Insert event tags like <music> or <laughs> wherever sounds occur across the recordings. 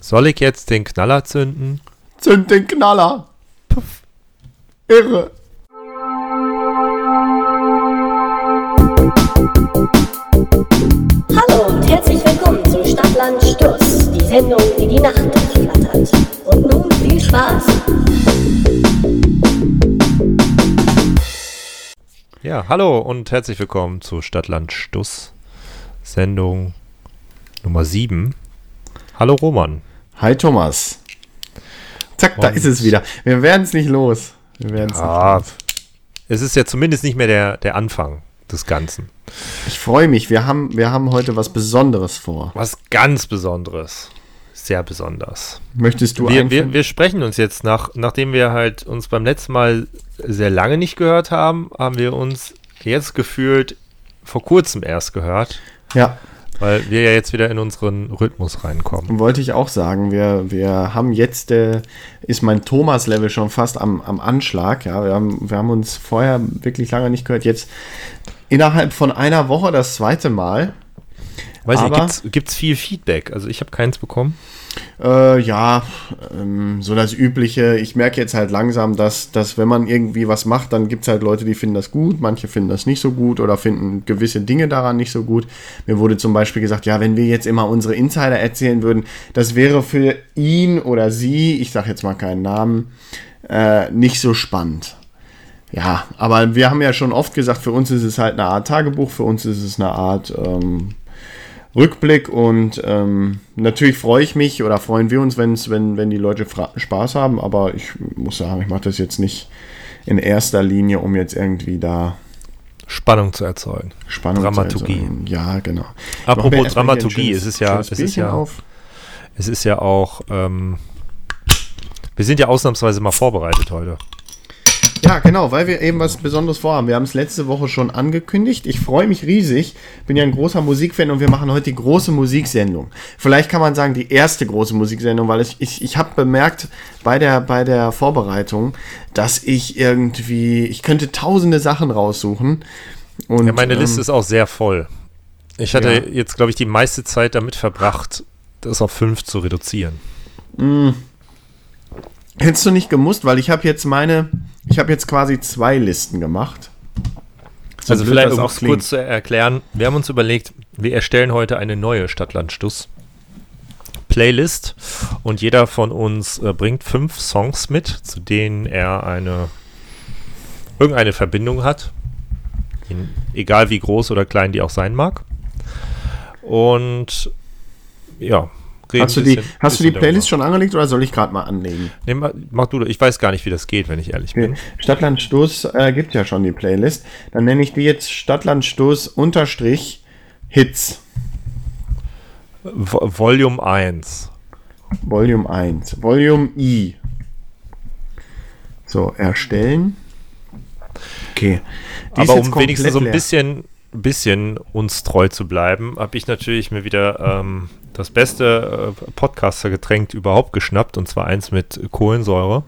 Soll ich jetzt den Knaller zünden? Zünd den Knaller. Puff. Irre. Hallo und herzlich willkommen zu Stadtland Stuss, die Sendung, die die Nacht durchflattert. Und nun viel Spaß. Ja, hallo und herzlich willkommen zu Stadtland Stuss, Sendung Nummer 7. Hallo Roman. Hi Thomas. Zack, da Und- ist es wieder. Wir werden es nicht los. Wir werden es Ah, nicht los. es ist ja zumindest nicht mehr der, der Anfang des Ganzen. Ich freue mich. Wir haben, wir haben heute was Besonderes vor. Was ganz Besonderes. Sehr besonders. Möchtest du Wir, wir, wir sprechen uns jetzt nach, nachdem wir halt uns beim letzten Mal sehr lange nicht gehört haben, haben wir uns jetzt gefühlt vor kurzem erst gehört, Ja, weil wir ja jetzt wieder in unseren Rhythmus reinkommen. wollte ich auch sagen. Wir, wir haben jetzt, äh, ist mein Thomas-Level schon fast am, am Anschlag. Ja, wir haben, wir haben uns vorher wirklich lange nicht gehört. Jetzt innerhalb von einer Woche das zweite Mal. Weiß Aber- nicht, gibt es viel Feedback? Also ich habe keins bekommen. Äh, ja, ähm, so das Übliche. Ich merke jetzt halt langsam, dass, dass wenn man irgendwie was macht, dann gibt es halt Leute, die finden das gut, manche finden das nicht so gut oder finden gewisse Dinge daran nicht so gut. Mir wurde zum Beispiel gesagt, ja, wenn wir jetzt immer unsere Insider erzählen würden, das wäre für ihn oder sie, ich sage jetzt mal keinen Namen, äh, nicht so spannend. Ja, aber wir haben ja schon oft gesagt, für uns ist es halt eine Art Tagebuch, für uns ist es eine Art ähm, Rückblick und ähm, natürlich freue ich mich oder freuen wir uns, wenn's, wenn, wenn die Leute Spaß haben, aber ich muss sagen, ich mache das jetzt nicht in erster Linie, um jetzt irgendwie da Spannung zu erzeugen. Spannung Dramaturgie. zu erzeugen. Ja, genau. Apropos Dramaturgie, es ist ja- es ist ja- auf. Es ist ja auch, ähm, wir sind ja ausnahmsweise mal vorbereitet heute. Ja, genau, weil wir eben was Besonderes vorhaben. Wir haben es letzte Woche schon angekündigt. Ich freue mich riesig. Bin ja ein großer Musikfan und wir machen heute die große Musiksendung. Vielleicht kann man sagen, die erste große Musiksendung, weil ich, ich, ich habe bemerkt bei der, bei der Vorbereitung, dass ich irgendwie, ich könnte tausende Sachen raussuchen. Und, Ja, meine Liste ähm, ist auch sehr voll. Ich hatte Ja. jetzt, glaube ich, die meiste Zeit damit verbracht, das auf fünf zu reduzieren. Hättest du nicht gemusst, weil ich habe jetzt meine, ich habe jetzt quasi zwei Listen gemacht. So also vielleicht, um es kurz zu erklären, wir haben uns überlegt, wir erstellen heute eine neue Stadtlandstuss Playlist und jeder von uns äh, bringt fünf Songs mit, zu denen er eine irgendeine Verbindung hat, in, egal wie groß oder klein die auch sein mag. Und ja, Hast du die, bisschen- hast du die Playlist darüber. schon angelegt oder soll ich gerade mal anlegen? Nee, mach, du, ich weiß gar nicht, wie das geht, wenn ich ehrlich bin. Stadtlandstoß äh, gibt ja schon die Playlist. Dann nenne ich die jetzt Stadtlandstoß unterstrich Hits. Vo- Volume 1. Volume 1. Volume I. So, erstellen. Okay. Die Aber um wenigstens so ein bisschen, bisschen uns treu zu bleiben, habe ich natürlich mir wieder ähm, das beste äh, Podcaster-Getränk überhaupt geschnappt, und zwar eins mit Kohlensäure.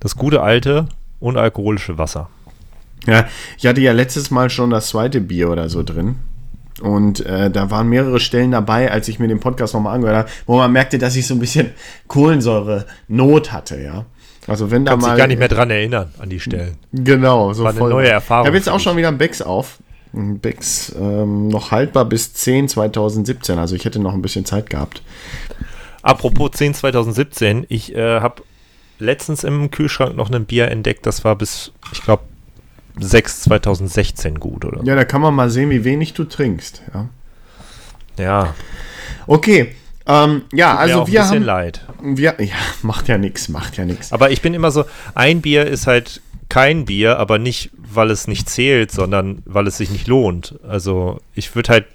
Das gute alte, unalkoholische Wasser. Ja, ich hatte ja letztes Mal schon das zweite Bier oder so drin. Und äh, da waren mehrere Stellen dabei, als ich mir den Podcast nochmal angehört habe, wo man merkte, dass ich so ein bisschen Kohlensäure-Not hatte, ja. Also wenn da Kann mal. sich gar nicht mehr dran erinnern an die Stellen. Genau, so War eine voll. neue Erfahrung Ich habe jetzt auch schon wieder ein Becks auf. Becks ähm, noch haltbar bis 10 2017. Also ich hätte noch ein bisschen Zeit gehabt. Apropos 10 2017, ich äh, habe letztens im Kühlschrank noch ein Bier entdeckt, das war bis, ich glaube, 6 2016 gut, oder? Ja, da kann man mal sehen, wie wenig du trinkst. Ja. ja Okay. Ähm, ja, Mir also wir bisschen haben. leid. Wir, <laughs> ja, macht ja nichts, macht ja nichts. Aber ich bin immer so, ein Bier ist halt kein Bier, aber nicht, weil es nicht zählt, sondern weil es sich nicht lohnt. Also ich würde halt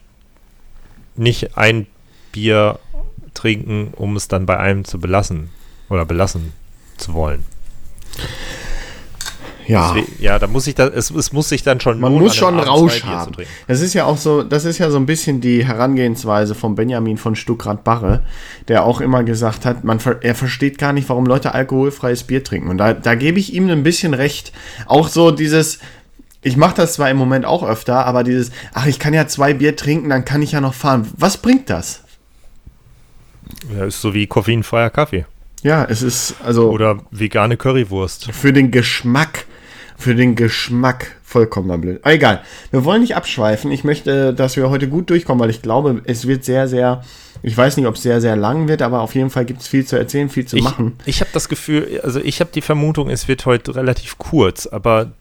nicht ein Bier trinken, um es dann bei einem zu belassen oder belassen zu wollen. Ja. Deswegen- ja da muss ich da, es, es muss sich dann schon Man muss schon Abend Rausch zwei haben. Das ist ja auch so, das ist ja so ein bisschen die Herangehensweise von Benjamin von Stuckrad-Barre, der auch immer gesagt hat, man, er versteht gar nicht, warum Leute alkoholfreies Bier trinken. Und da, da gebe ich ihm ein bisschen recht. Auch so dieses, ich mache das zwar im Moment auch öfter, aber dieses, ach, ich kann ja zwei Bier trinken, dann kann ich ja noch fahren. Was bringt das? Ja, ist so wie koffeinfreier Kaffee. Ja, es ist also Oder vegane Currywurst. für den Geschmack, für den Geschmack vollkommen blöd. Ah, Egal, wir wollen nicht abschweifen. Ich möchte, dass wir heute gut durchkommen, weil ich glaube, es wird sehr, sehr, ich weiß nicht, ob es sehr, sehr lang wird, aber auf jeden Fall gibt es viel zu erzählen, viel zu Ich, machen. ich habe das Gefühl, also ich habe die Vermutung, es wird heute relativ kurz, aber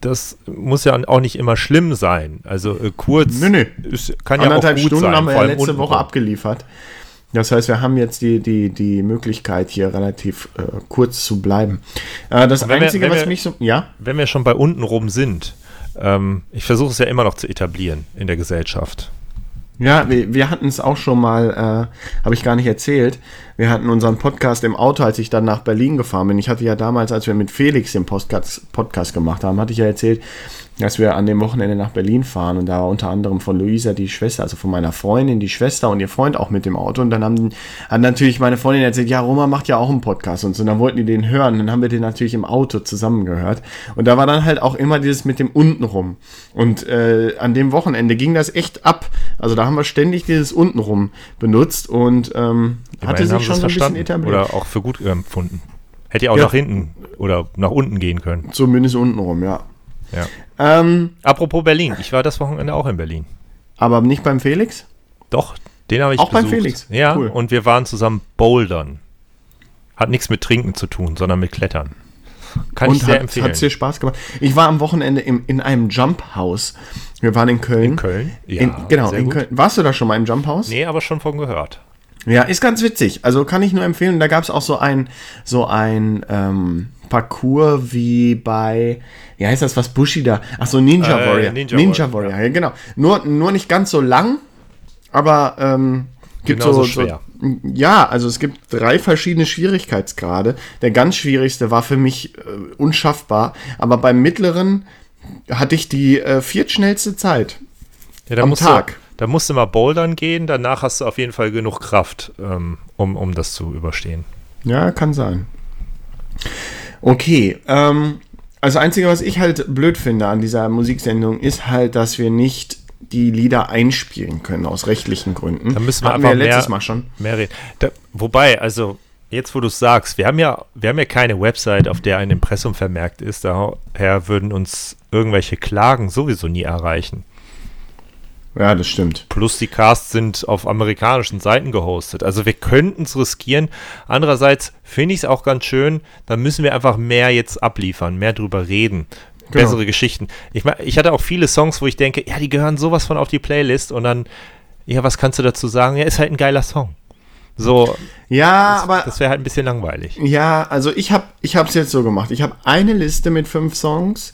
das muss ja auch nicht immer schlimm sein. Also äh, kurz Nö, nö. Ist, kann ja auch Anderthalb gut Stunden sein. haben wir ja letzte. Woche abgeliefert. Das heißt, wir haben jetzt die, die, die Möglichkeit, hier relativ äh, kurz zu bleiben. Äh, das Wenn wir- Einzige, wenn was wir- mich so. Ja? Wenn wir schon bei untenrum sind, ähm, ich versuche es ja immer noch zu etablieren in der Gesellschaft. Ja, wir, wir hatten es auch schon mal, äh, habe ich gar nicht erzählt. Wir hatten unseren Podcast im Auto, als ich dann nach Berlin gefahren bin. Ich hatte ja damals, als wir mit Felix den Podcast, Podcast gemacht haben, hatte ich ja erzählt, dass wir an dem Wochenende nach Berlin fahren und da war unter anderem von Luisa die Schwester, also von meiner Freundin die Schwester und ihr Freund auch mit dem Auto und dann haben, hat natürlich meine Freundin erzählt, ja, Roma macht ja auch einen Podcast und so, und dann wollten die den hören, dann haben wir den natürlich im Auto zusammen gehört und da war dann halt auch immer dieses mit dem untenrum und äh, an dem Wochenende ging das echt ab, also da haben wir ständig dieses untenrum benutzt und ähm, hatte sich schon so ein bisschen etabliert. oder auch für gut empfunden. Hätte ja auch Ja. nach hinten oder nach unten gehen können. Zumindest untenrum, ja. Ja. Ähm, Apropos Berlin, ich war das Wochenende auch in Berlin. aber nicht beim Felix? Doch, den habe ich Auch beim besucht. Felix? Ja, Cool. und wir waren zusammen bouldern. Hat nichts mit Trinken zu tun, sondern mit Klettern. Kann ich und sehr hat, empfehlen. hat's dir Spaß gemacht? Ich war am Wochenende im, in einem Jump House. Wir waren in Köln. in Köln? Ja, in, genau, sehr in gut. Köln. Warst du da schon mal im Jump House? Nee, aber schon von gehört. Ja, ist ganz witzig. Also kann ich nur empfehlen. Da gab es auch so ein, so ein ähm, Parcours wie bei, wie heißt das, was Bushida? Ach so, Ninja Äh, Warrior. Ninja Ninja, Warrior, Warrior, ja. genau. Nur, nur nicht ganz so lang, aber ähm, gibt Genauso so, schwer. so. Ja, also es gibt drei verschiedene Schwierigkeitsgrade. Der ganz schwierigste war für mich äh, unschaffbar, aber beim mittleren hatte ich die äh, viertschnellste Zeit. Ja, da Am musst Tag. Da musst du mal bouldern gehen, danach hast du auf jeden Fall genug Kraft, ähm, um, um das zu überstehen. Ja, kann sein. Okay, ähm, also Einzige, was ich halt blöd finde an dieser Musiksendung, ist halt, dass wir nicht die Lieder einspielen können, aus rechtlichen Gründen. Da müssen wir Hatten einfach wir letztes mehr, Mal schon. mehr reden. Da, wobei, also jetzt wo du es sagst, wir haben ja, wir haben ja keine Website, auf der ein Impressum vermerkt ist, daher würden uns irgendwelche Klagen sowieso nie erreichen. Ja, das stimmt. Plus die Casts sind auf amerikanischen Seiten gehostet. Also wir könnten es riskieren. Andererseits finde ich es auch ganz schön, da müssen wir einfach mehr jetzt abliefern, mehr drüber reden. Genau. Bessere Geschichten. Ich, mein, ich hatte auch viele Songs, wo ich denke, ja, die gehören sowas von auf die Playlist und dann, ja, was kannst du dazu sagen? Ja, ist halt ein geiler Song. So, Ja, das, aber das wäre halt ein bisschen langweilig. Ja, also ich habe ich es jetzt so gemacht. Ich habe eine Liste mit fünf Songs,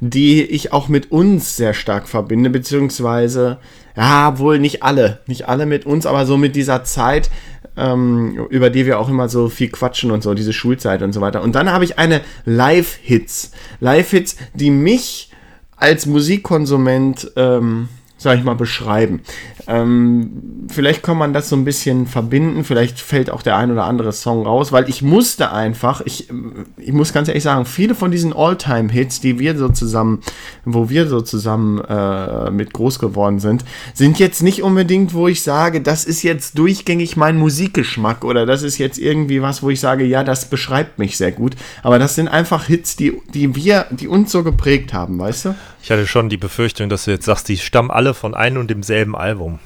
die ich auch mit uns sehr stark verbinde, beziehungsweise, ja, wohl nicht alle, nicht alle mit uns, aber so mit dieser Zeit, ähm, über die wir auch immer so viel quatschen und so, diese Schulzeit und so weiter. Und dann habe ich eine Live-Hits. Live-Hits, die mich als Musikkonsument, ähm, sag ich mal, beschreiben. Ähm, vielleicht kann man das so ein bisschen verbinden, vielleicht fällt auch der ein oder andere Song raus, weil ich musste einfach, ich, ich muss ganz ehrlich sagen, viele von diesen All-Time-Hits, die wir so zusammen, wo wir so zusammen äh, mit groß geworden sind, sind jetzt nicht unbedingt, wo ich sage, das ist jetzt durchgängig mein Musikgeschmack oder das ist jetzt irgendwie was, wo ich sage, ja, das beschreibt mich sehr gut. Aber das sind einfach Hits, die, die wir, die uns so geprägt haben, weißt du? Ich hatte schon die Befürchtung, dass du jetzt sagst, die stammen alle von einem und demselben Album.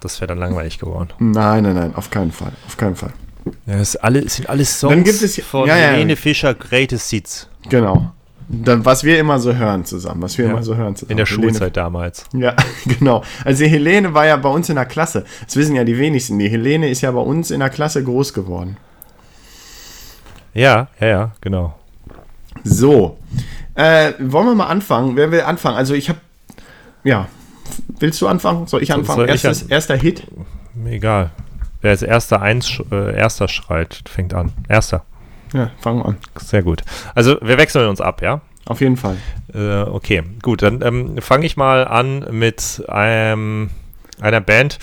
Das wäre dann langweilig geworden. Nein, nein, nein, auf keinen Fall, auf keinen Fall. Ja, das alle, es sind alles Songs Dann gibt es- von ja, ja. Helene Fischer, Greatest Hits. Genau. Dann, was wir immer so hören zusammen, was wir Ja. immer so hören zusammen. In der Helene- Schulzeit damals. Ja, <laughs> genau. Also die Helene war ja bei uns in der Klasse. Das wissen ja die wenigsten. Die Helene ist ja bei uns in der Klasse groß geworden. Ja, ja, ja, genau. So. Äh, wollen wir mal anfangen? Wer will anfangen? Also ich habe, ja. Willst du anfangen? Soll ich anfangen? soll ich Erstes, an- erster Hit? Mir egal. Wer als erster eins, äh, erster schreit, fängt an. Erster. Ja, fangen wir an. Sehr gut. Also wir wechseln uns ab, ja? Auf jeden Fall. Äh, okay, gut. Dann ähm, fange ich mal an mit einem, einer Band,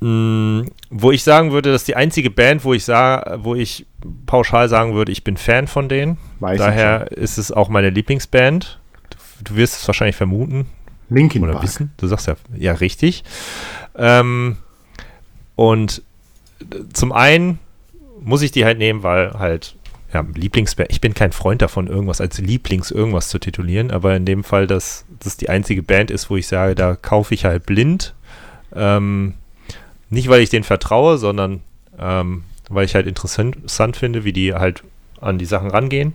mh, wo ich sagen würde, das ist die einzige Band, wo ich sah, wo ich pauschal sagen würde, ich bin Fan von denen. Weiß Daher ist es auch meine Lieblingsband. Du, du wirst es wahrscheinlich vermuten. Linkin oder Park. wissen. Du sagst ja, ja, richtig. Ähm, und zum einen muss ich die halt nehmen, weil halt, ja, Lieblingsband, ich bin kein Freund davon, irgendwas als Lieblings irgendwas zu titulieren, aber in dem Fall, dass das die einzige Band ist, wo ich sage, da kaufe ich halt blind. Ähm, nicht, weil ich denen vertraue, sondern ähm, weil ich halt interessant finde, wie die halt an die Sachen rangehen.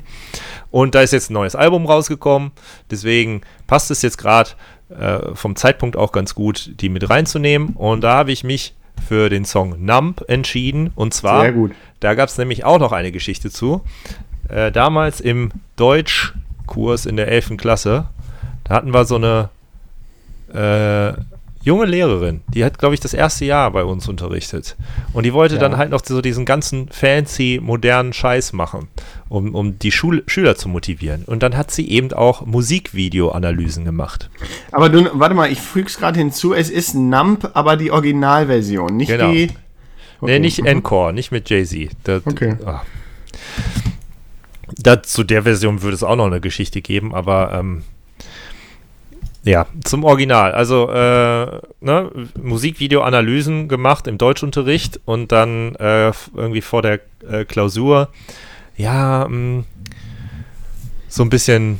Und da ist jetzt ein neues Album rausgekommen, deswegen passt es jetzt gerade äh, vom Zeitpunkt auch ganz gut, die mit reinzunehmen. Und da habe ich mich für den Song Numb entschieden. Und zwar, Sehr gut. da gab es nämlich auch noch eine Geschichte zu. Äh, damals im Deutschkurs in der 11. Klasse, da hatten wir so eine äh, junge Lehrerin, die hat, glaube ich, das erste Jahr bei uns unterrichtet. Und die wollte Ja. dann halt noch so diesen ganzen fancy, modernen Scheiß machen, um, um die Schul Schüler zu motivieren. Und dann hat sie eben auch Musikvideo-Analysen gemacht. Aber du, warte mal, ich füge es gerade hinzu, es ist Nump, aber die Originalversion, nicht Genau. die. Nee, Okay. nicht Mhm. Encore, nicht mit Jay-Z. Okay. ah. Da, zu der Version würde es auch noch eine Geschichte geben, aber ähm, ja, zum Original. Also äh, ne, Musikvideo-Analysen gemacht im Deutschunterricht und dann äh, irgendwie vor der äh, Klausur, ja, mh, so ein bisschen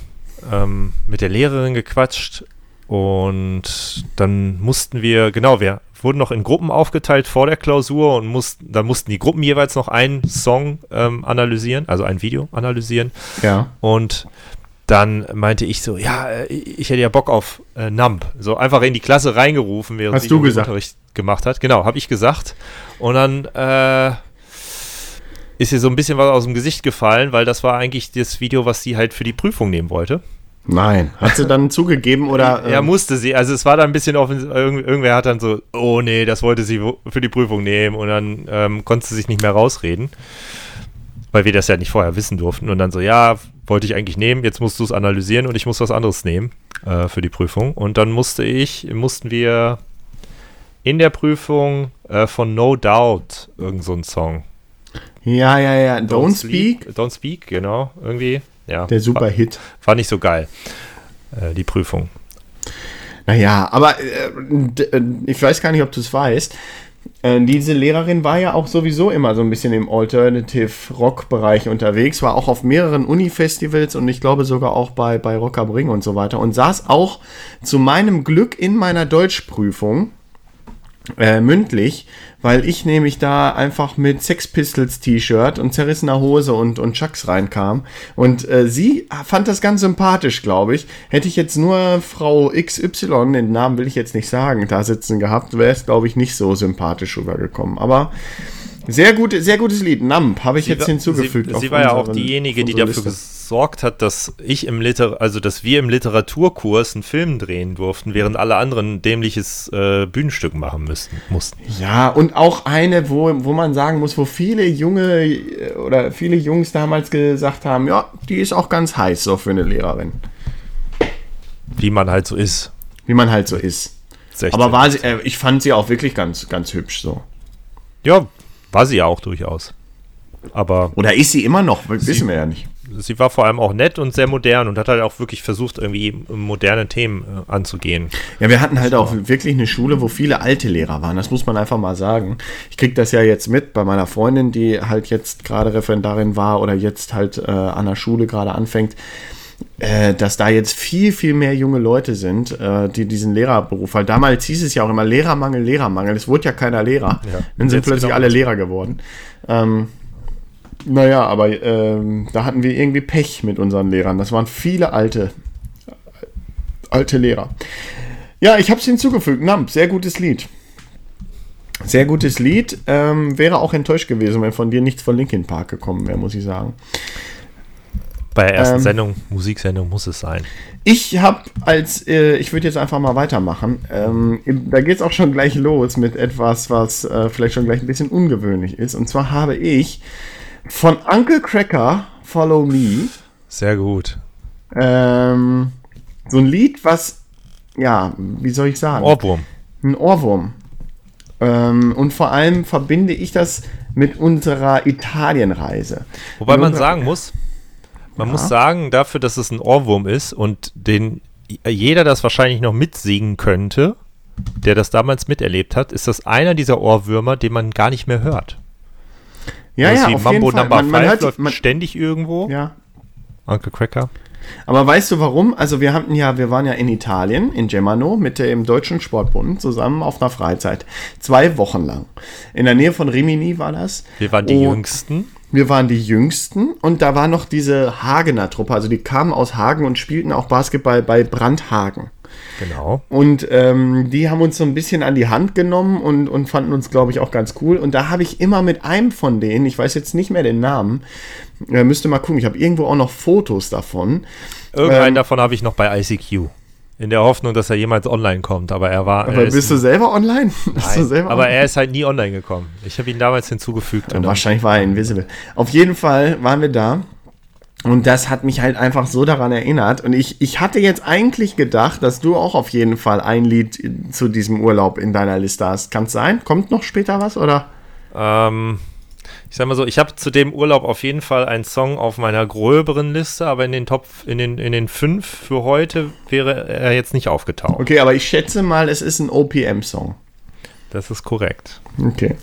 ähm, mit der Lehrerin gequatscht und dann mussten wir, genau, wir wurden noch in Gruppen aufgeteilt vor der Klausur und mussten, dann mussten die Gruppen jeweils noch einen Song ähm, analysieren, also ein Video analysieren. Ja. Und dann meinte ich so, ja, äh, ich hätte ja Bock auf äh, Nump. So einfach in die Klasse reingerufen, während Hast sie du gesagt? Unterricht gemacht hat. Genau, habe ich gesagt. Und dann äh, ist ihr so ein bisschen was aus dem Gesicht gefallen, weil das war eigentlich das Video, was sie halt für die Prüfung nehmen wollte. Nein. Hat sie dann <laughs> zugegeben oder. Ja, ähm, musste sie. Also es war dann ein bisschen offen. Irgend, irgendwer hat dann so, oh nee, das wollte sie für die Prüfung nehmen. Und dann ähm, konnte sie sich nicht mehr rausreden. Weil wir das ja nicht vorher wissen durften. Und dann so, ja, wollte ich eigentlich nehmen, jetzt musst du es analysieren und ich muss was anderes nehmen äh, für die Prüfung. Und dann musste ich, mussten wir in der Prüfung äh, von No Doubt irgend so einen Song. Ja, ja, ja. Don't, Speak. Don't Speak, genau, irgendwie. Ja, Der super Hit. war nicht so geil, äh, die Prüfung. Naja, aber äh, äh, ich weiß gar nicht, ob du es weißt. Äh, diese Lehrerin war ja auch sowieso immer so ein bisschen im Alternative-Rock-Bereich unterwegs, war auch auf mehreren Uni-Festivals und ich glaube sogar auch bei, bei Rock am Ring und so weiter und saß auch zu meinem Glück in meiner Deutschprüfung äh, mündlich, weil ich nämlich da einfach mit Sex Pistols T-Shirt und zerrissener Hose und, und Chucks reinkam. Und äh, sie fand das ganz sympathisch, glaube ich. Hätte ich jetzt nur Frau XY, den Namen will ich jetzt nicht sagen, da sitzen gehabt, wäre es, glaube ich, nicht so sympathisch rübergekommen. Aber sehr, gut, sehr gutes Lied. Nump habe ich jetzt war- hinzugefügt. Sie, sie war ja auch diejenige, die dafür Liste. gesorgt hat, dass ich im Liter also dass wir im Literaturkurs einen Film drehen durften, während alle anderen ein dämliches äh, Bühnenstück machen müssten, mussten. Ja, und auch eine, wo, wo man sagen muss, wo viele junge äh, oder viele Jungs damals gesagt haben, ja, die ist auch ganz heiß so für eine Lehrerin. Wie man halt so ist. Wie man halt so ist. 16. Aber war sie, äh, ich fand sie auch wirklich ganz, ganz hübsch so. ja, war sie ja auch durchaus. Aber Oder ist sie immer noch? Wissen wir ja nicht. sie war vor allem auch nett und sehr modern und hat halt auch wirklich versucht, irgendwie moderne Themen äh, anzugehen. Ja, wir hatten halt auch wirklich eine Schule, wo viele alte Lehrer waren. Das muss man einfach mal sagen. Ich krieg das ja jetzt mit bei meiner Freundin, die halt jetzt gerade Referendarin war oder jetzt halt äh, an der Schule gerade anfängt, äh, dass da jetzt viel, viel mehr junge Leute sind, äh, die diesen Lehrerberuf, weil damals hieß es ja auch immer Lehrermangel, Lehrermangel. Es wurde ja keiner Lehrer. Ja. Dann sind Jetzt plötzlich genau alle das. Lehrer geworden. Ähm, naja, aber ähm, da hatten wir irgendwie Pech mit unseren Lehrern. Das waren viele alte, alte Lehrer. Ja, ich habe es hinzugefügt. Nump, sehr gutes Lied. Sehr gutes Lied. Ähm, wäre auch enttäuscht gewesen, wenn von dir nichts von Linkin Park gekommen wäre, muss ich sagen. Bei der ersten Ähm, Sendung, Musiksendung muss es sein. Ich habe als, äh, ich würde jetzt einfach mal weitermachen. Ähm, da geht es auch schon gleich los mit etwas, was äh, vielleicht schon gleich ein bisschen ungewöhnlich ist. Und zwar habe ich von Uncle Cracker Follow Me Sehr gut. ähm, so ein Lied, was, ja, wie soll ich sagen? Ohrwurm. ein Ohrwurm. Ähm, und vor allem verbinde ich das mit unserer Italienreise. Wobei In man unserer- sagen muss, man Ja. muss sagen, dafür, dass es ein Ohrwurm ist und den jeder das wahrscheinlich noch mitsingen könnte, der das damals miterlebt hat, ist das einer dieser Ohrwürmer, den man gar nicht mehr hört. Ja, Das ist ja, wie auf Mambo jeden Fall. Number Man, man 5 hört, läuft man, ständig irgendwo. ja. Uncle Cracker. Aber weißt du warum? Also wir hatten ja, wir waren ja in Italien, in Gemano, mit dem Deutschen Sportbund zusammen auf einer Freizeit. Zwei Wochen lang. In der Nähe von Rimini war das. Wir waren die Oh. Jüngsten. Wir waren die Jüngsten und da war noch diese Hagener Truppe. Also die kamen aus Hagen und spielten auch Basketball bei Brandhagen. Genau. Und ähm, die haben uns so ein bisschen an die Hand genommen und, und fanden uns, glaube ich, auch ganz cool. Und da habe ich immer mit einem von denen, ich weiß jetzt nicht mehr den Namen, äh, müsste mal gucken, ich habe irgendwo auch noch Fotos davon. Irgendeinen Ähm, davon habe ich noch bei ICQ. In der Hoffnung, dass er jemals online kommt. Aber er war. Aber er ist- bist du selber online? <laughs> Bist du selber aber online? er ist halt nie online gekommen. Ich habe ihn damals hinzugefügt. Ja, und wahrscheinlich war er invisible. Auf jeden Fall waren wir da. Und das hat mich halt einfach so daran erinnert. Und ich, ich hatte jetzt eigentlich gedacht, dass du auch auf jeden Fall ein Lied zu diesem Urlaub in deiner Liste hast. Kann es sein? Kommt noch später was, oder? Ähm, ich sag mal so, ich habe zu dem Urlaub auf jeden Fall einen Song auf meiner gröberen Liste, aber in den Top, in den, in den fünf für heute wäre er jetzt nicht aufgetaucht. Okay, aber ich schätze mal, es ist ein OPM-Song. Das ist korrekt. Okay.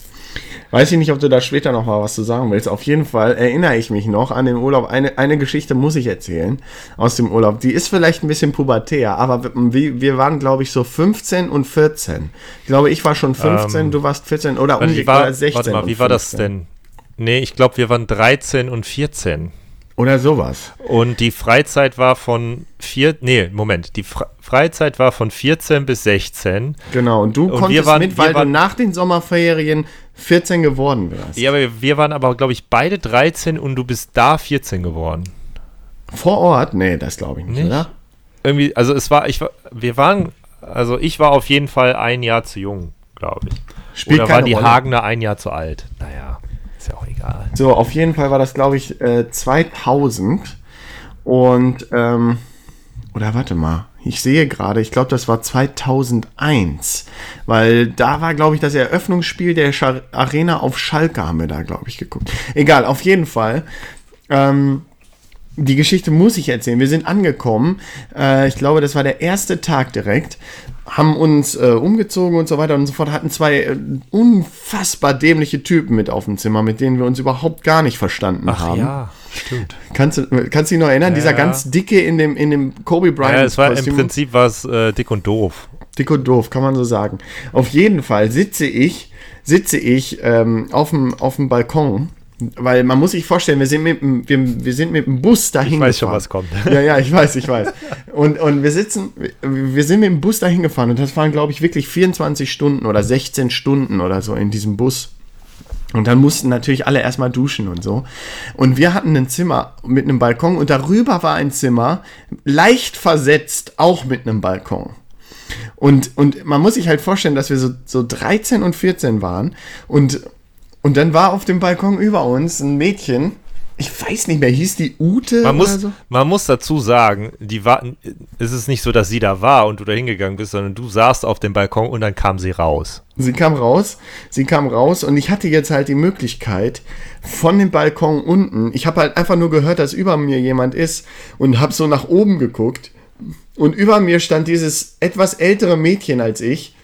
Weiß ich nicht, ob du da später noch mal was zu sagen willst. Auf jeden Fall erinnere ich mich noch an den Urlaub. Eine, eine Geschichte muss ich erzählen aus dem Urlaub. Die ist vielleicht ein bisschen pubertär, aber wir, wir waren, glaube ich, so 15 und 14. Ich glaube, ich war schon 15, Ähm, du warst 14 oder, um, war, oder 16. warte mal, wie war das 15. denn? Nee, ich glaube, wir waren 13 und 14. Oder sowas. Und die Freizeit war von vier, nee, Moment, die Fre Freizeit war von 14 bis 16. Genau. Und du Und wir konntest waren- mit, weil du waren- nach den Sommerferien 14 geworden wärst. Ja, aber wir waren aber, glaube ich, beide 13 und du bist da 14 geworden. Vor Ort? Nee, das glaube ich nicht, Nicht? oder? Irgendwie, also es war, ich war, wir waren, also ich war auf jeden Fall ein Jahr zu jung, glaube ich. Spielt Oder waren die Rolle. Hagener ein Jahr zu alt? Naja, ja auch egal. So, auf jeden Fall war das, glaube ich, äh, 2000. Und, ähm, oder warte mal, ich sehe gerade, ich glaube, das war 2001. Weil da war, glaube ich, das Eröffnungsspiel der Schar Arena auf Schalke, haben wir da, glaube ich, geguckt. Egal, auf jeden Fall. Ähm, die Geschichte muss ich erzählen. Wir sind angekommen. Äh, ich glaube, das war der erste Tag direkt. Haben uns äh, umgezogen und so weiter und so fort. Hatten zwei äh, unfassbar dämliche Typen mit auf dem Zimmer, mit denen wir uns überhaupt gar nicht verstanden haben. ja, stimmt. Kannst, du, kannst du dich noch erinnern? Dieser ja. ganz dicke in dem, in dem Kobe Bryant. Ja, es war im Kostüm. Prinzip was äh, dick und doof. Dick und doof, kann man so sagen. Auf jeden Fall sitze ich, sitze ich ähm, auf dem Balkon, weil man muss sich vorstellen, wir sind mit dem, wir, wir sind mit dem Bus dahin Ich weiß schon, gefahren. was kommt. <laughs> Ja, ja, ich weiß, ich weiß. Und, und wir sitzen, wir sind mit dem Bus dahin gefahren und das waren, glaube ich, wirklich 24 Stunden oder 16 Stunden oder so in diesem Bus. Und dann mussten natürlich alle erstmal duschen und so. Und wir hatten ein Zimmer mit einem Balkon und darüber war ein Zimmer, leicht versetzt, auch mit einem Balkon. Und, und man muss sich halt vorstellen, dass wir so, so 13 und 14 waren. Und, und dann war auf dem Balkon über uns ein Mädchen, ich weiß nicht mehr, hieß die Ute Man muss, oder so? man muss dazu sagen, die war, es ist nicht so, dass sie da war und du da hingegangen bist, sondern du saßt auf dem Balkon und dann kam sie raus. Sie kam raus, sie kam raus und ich hatte jetzt halt die Möglichkeit von dem Balkon unten, ich habe halt einfach nur gehört, dass über mir jemand ist und habe so nach oben geguckt und über mir stand dieses etwas ältere Mädchen als ich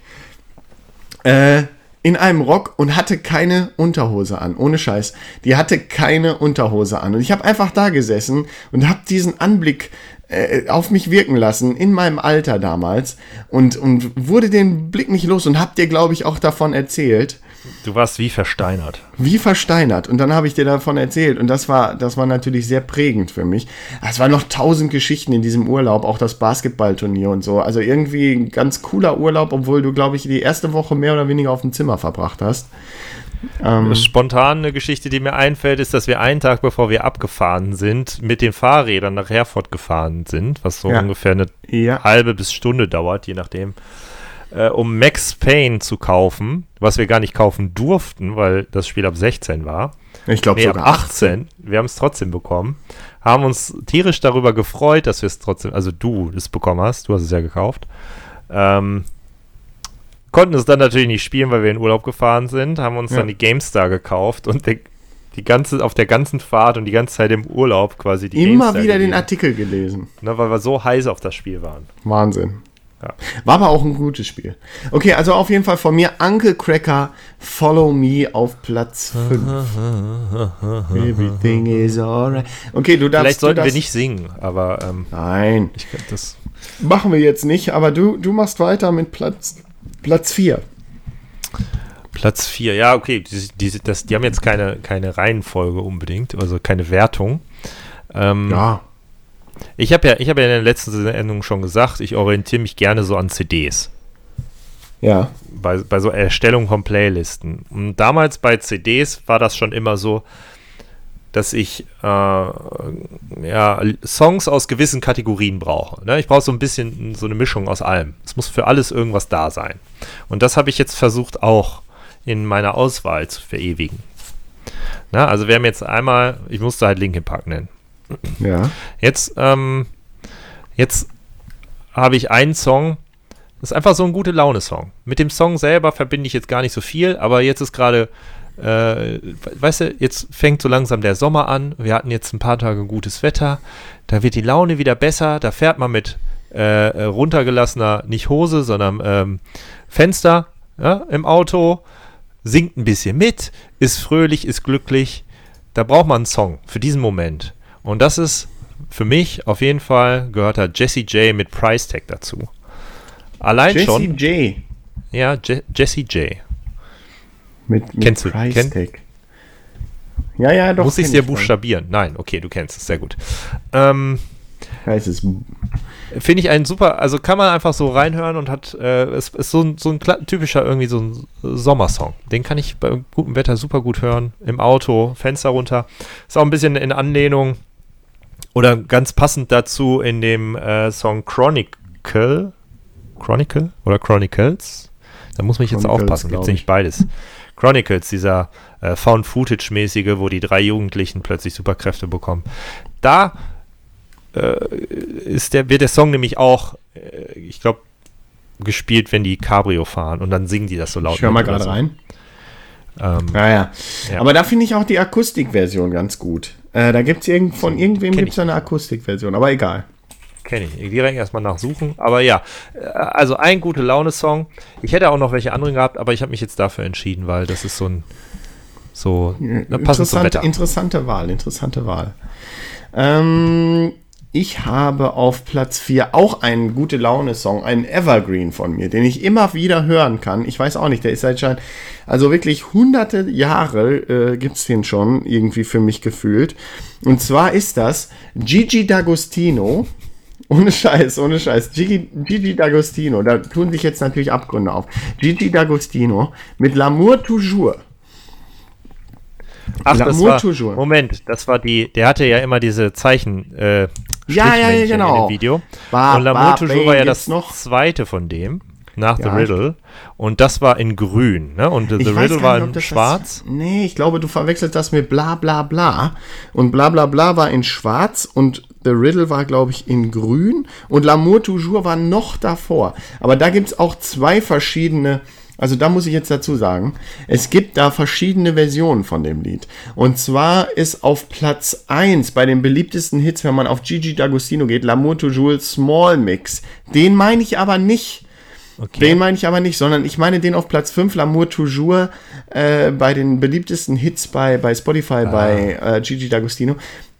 äh, in einem Rock und hatte keine Unterhose an, ohne Scheiß. Die hatte keine Unterhose an und ich habe einfach da gesessen und habe diesen Anblick äh, auf mich wirken lassen in meinem Alter damals und, und wurde den Blick nicht los und hab dir, glaube ich, auch davon erzählt. Du warst wie versteinert. Wie versteinert. Und dann habe ich dir davon erzählt. Und das war, das war natürlich sehr prägend für mich. Es waren noch tausend Geschichten in diesem Urlaub, auch das Basketballturnier und so. Also irgendwie ein ganz cooler Urlaub, obwohl du, glaube ich, die erste Woche mehr oder weniger auf dem Zimmer verbracht hast. Ähm, Spontan eine Geschichte, die mir einfällt, ist, dass wir einen Tag bevor wir abgefahren sind, mit den Fahrrädern nach Herford gefahren sind, was so Ja. ungefähr eine ja. halbe bis Stunde dauert, je nachdem, äh, um Max Payne zu kaufen, was wir gar nicht kaufen durften, weil das Spiel ab 16 war. Ich glaube Nee, ab sogar 18. Wir haben es trotzdem bekommen. Haben uns tierisch darüber gefreut, dass wir es trotzdem, also du es bekommen hast, du hast es ja gekauft. Ähm, konnten es dann natürlich nicht spielen, weil wir in Urlaub gefahren sind, haben uns Ja. dann die GameStar gekauft und der, die ganze, auf der ganzen Fahrt und die ganze Zeit im Urlaub quasi die Immer GameStar wieder den Artikel gelesen. ne, weil wir so heiß auf das Spiel waren. Wahnsinn. War aber auch ein gutes Spiel. Okay, also auf jeden Fall von mir Uncle Cracker Follow Me auf Platz 5. Everything is alright. Okay, du darfst. Vielleicht sollten du wir darfst, nicht singen, aber ähm, Nein, ich glaube, das. machen wir jetzt nicht, aber du, du machst weiter mit Platz, Platz 4. Platz 4, ja, okay. Die, die, das, die haben jetzt keine, keine Reihenfolge unbedingt, also keine Wertung. Ähm, Ja. Ich habe ja, ich hab ja in der letzten Sendung schon gesagt, ich orientiere mich gerne so an CDs. Ja. Bei, bei so Erstellung von Playlisten. Und damals bei CDs war das schon immer so, dass ich äh, ja, Songs aus gewissen Kategorien brauche. Ne? Ich brauche so ein bisschen so eine Mischung aus allem. Es muss für alles irgendwas da sein. Und das habe ich jetzt versucht auch in meiner Auswahl zu verewigen. Na, also wir haben jetzt einmal, ich musste halt Linkin Park nennen. Ja. Jetzt, ähm, jetzt habe ich einen Song, das ist einfach so ein gute Laune-Song. Mit dem Song selber verbinde ich jetzt gar nicht so viel, aber jetzt ist gerade, äh, weißt du, jetzt fängt so langsam der Sommer an. Wir hatten jetzt ein paar Tage gutes Wetter. Da wird die Laune wieder besser. Da fährt man mit äh, runtergelassener, nicht Hose, sondern ähm, Fenster ja, im Auto, singt ein bisschen mit, ist fröhlich, ist glücklich. Da braucht man einen Song für diesen Moment. Und das ist für mich auf jeden Fall gehört da Jesse J mit Price Tag dazu. Allein Jesse schon. J. Ja, Je Jesse J. Mit, mit Kennst du- Price kenn- Tag. Ja, ja, doch. Muss ich dir buchstabieren? Nein, okay, du kennst es, sehr gut. Ähm, Heißt es. Finde ich einen super, also kann man einfach so reinhören und hat, äh, es ist so ein, so ein typischer irgendwie so ein Sommersong. Den kann ich bei gutem Wetter super gut hören. Im Auto, Fenster runter. Ist auch ein bisschen in Anlehnung oder ganz passend dazu in dem äh, Song Chronicle. Chronicle oder Chronicles? Da muss man jetzt aufpassen, gibt nicht beides. Chronicles, dieser äh, Found-Footage-mäßige, wo die drei Jugendlichen plötzlich Superkräfte bekommen. Da äh, ist der, wird der Song nämlich auch, äh, ich glaube, gespielt, wenn die Cabrio fahren und dann singen die das so laut. Ich höre mal gerade so. rein. Ähm, Ja, ja. Ja. Aber da finde ich auch die Akustikversion ganz gut. Äh, da gibt es irgend, von irgendwem gibt es eine Akustikversion, aber egal. Kenne ich. Direkt erstmal nachsuchen. Aber ja, äh, also ein gute Laune-Song. Ich hätte auch noch welche anderen gehabt, aber ich habe mich jetzt dafür entschieden, weil das ist so ein so ne, passend interessante Wahl, interessante Wahl. Ähm, ich habe auf Platz 4 auch einen gute Laune-Song, einen Evergreen von mir, den ich immer wieder hören kann. Ich weiß auch nicht, der ist seit schon, also wirklich hunderte Jahre äh, gibt es den schon irgendwie für mich gefühlt. Und zwar ist das Gigi D'Agostino. Ohne Scheiß, ohne Scheiß. Gigi, Gigi D'Agostino, da tun sich jetzt natürlich Abgründe auf. Gigi D'Agostino mit L'amour toujours. Ach, das war, toujours. Moment, das war die, der hatte ja immer diese Zeichen, äh, Ja, ja, ja, genau. in dem Video. Ba- und L'amour toujours war ja das noch? zweite von dem, nach Ja, The Riddle. Und das war in grün, ne? Und The Ich Riddle war nicht, ob in schwarz. Das, nee, ich glaube, du verwechselst das mit bla bla bla. Und bla bla bla war in schwarz und The Riddle war, glaube ich, in grün. Und L'amour toujours war noch davor. Aber da gibt es auch zwei verschiedene. Also da muss ich jetzt dazu sagen, es gibt da verschiedene Versionen von dem Lied. Und zwar ist auf Platz 1 bei den beliebtesten Hits, wenn man auf Gigi D'Agostino geht, L'amour toujours Small Mix. Den meine ich aber nicht. Okay. Den meine ich aber nicht, sondern ich meine den auf Platz 5, L'amour toujours, äh, bei den beliebtesten Hits bei, bei Spotify, bei äh, Gigi D'Agostino.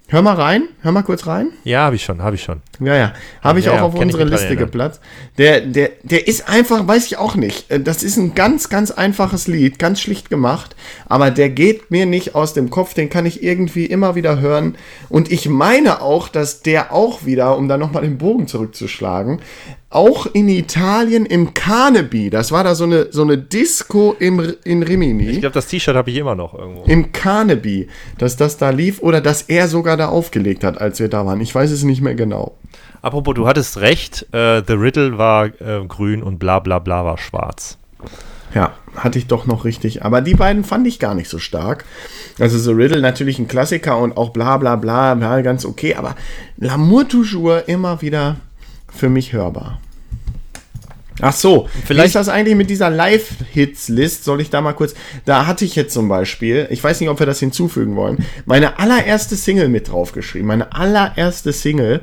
Hör mal rein, hör mal kurz rein. Ja, habe ich schon, habe ich schon. Ja, ja. Habe ich Ja, auch ja, auf unsere Liste geplatzt. Der, der, der ist einfach, weiß ich auch nicht. Äh, Das ist ein ganz, ganz einfaches Lied, ganz schlicht gemacht. Aber der geht mir nicht aus dem Kopf. Den kann ich irgendwie immer wieder hören. Und ich meine auch, dass der auch wieder, um da nochmal den Bogen zurückzuschlagen, auch in Italien im Carnaby, das war da so eine, so eine Disco im, in Rimini Ich glaube, das T-Shirt habe ich immer noch irgendwo. im Carnaby, dass das da lief oder dass er sogar da aufgelegt hat, als wir da waren. Ich weiß es nicht mehr genau. Apropos, du hattest recht, äh, The Riddle war äh, grün und bla bla bla war schwarz. Ja, hatte ich doch noch richtig. Aber die beiden fand ich gar nicht so stark. Also The Riddle natürlich ein Klassiker und auch bla bla bla, ja, ganz okay. Aber L'amour toujours immer wieder für mich hörbar. Ach so, vielleicht wie ist das eigentlich mit dieser Live-Hits-List? Soll ich da mal kurz. Da hatte ich jetzt zum Beispiel, ich weiß nicht, ob wir das hinzufügen wollen, meine allererste Single mit draufgeschrieben. Meine allererste Single,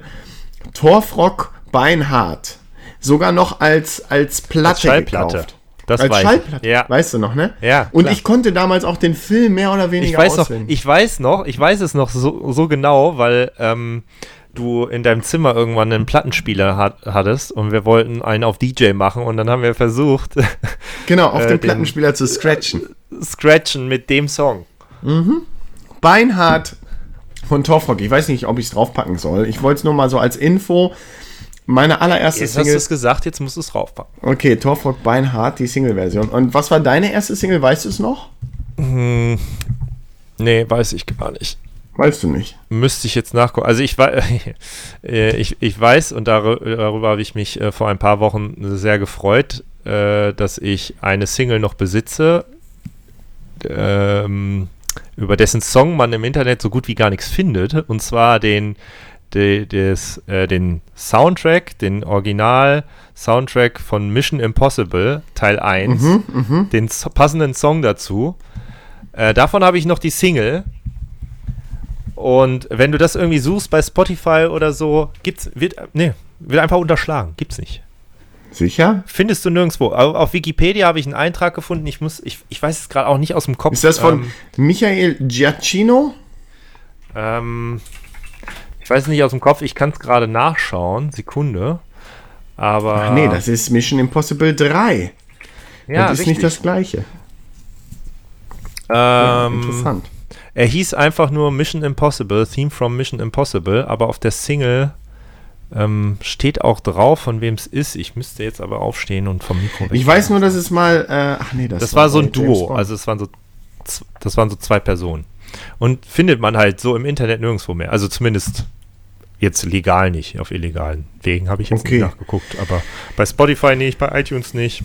Torfrock Beinhard. sogar noch als, als Platte Schallplatte. gekauft. Das als weiß. Schallplatte. Ja. Weißt du noch, ne? Ja, Und klar. ich konnte damals auch den Film mehr oder weniger Ich weiß noch, auswendig. ich weiß noch, ich weiß es noch so, so genau, weil ähm, du in deinem Zimmer irgendwann einen Plattenspieler hat, hattest und wir wollten einen auf DJ machen und dann haben wir versucht, <laughs> genau, auf äh, den- Plattenspieler zu scratchen. scratchen mit dem Song. Beinhard von Torfrock. Ich weiß nicht, ob ich es draufpacken soll. Ich wollte es nur mal so als Info. Meine allererste Jetzt hast du Single. es gesagt, jetzt musst du es draufpacken. Okay, Torfrock Beinhard, die Single-Version. Und was war deine erste Single? Weißt du es noch? Nee, weiß ich gar nicht. Weißt du nicht. Müsste ich jetzt nachgucken. Also ich, <laughs> äh, ich, ich weiß, und darü- darüber habe ich mich äh, vor ein paar Wochen sehr gefreut, äh, dass ich eine Single noch besitze, ähm, über dessen Song man im Internet so gut wie gar nichts findet. Und zwar den, de, des, den Soundtrack, den Original-Soundtrack von Mission Impossible, Teil 1, den so passenden Song dazu. Davon habe ich noch die Single. Und wenn du das irgendwie suchst bei Spotify oder so, gibt's, wird, nee, wird einfach unterschlagen. Gibt's nicht. Sicher? Findest du nirgendwo. Auf, auf Wikipedia habe ich einen Eintrag gefunden. Ich muss, ich, ich weiß es gerade auch nicht aus dem Kopf. Ist das von Ähm, Michael Giacchino? ähm, ich weiß es nicht aus dem Kopf. Ich kann es gerade nachschauen. Sekunde. Aber. Ach nee, das ist Mission Impossible 3. ja, das ist nicht richtig. das gleiche. Ähm, Interessant. Er hieß einfach nur Mission Impossible, Theme from Mission Impossible, aber auf der Single ähm, steht auch drauf, von wem es ist. Ich müsste jetzt aber aufstehen und vom Mikro weg. Ich weiß nur, dass es mal. Äh, ach nee, das, Das war so bei ein Duo, also es waren so, das waren so zwei Personen. Und findet man halt so im Internet nirgendwo mehr. Also zumindest jetzt legal nicht, auf illegalen Wegen habe ich jetzt Okay. nicht nachgeguckt, aber bei Spotify nicht, bei iTunes nicht.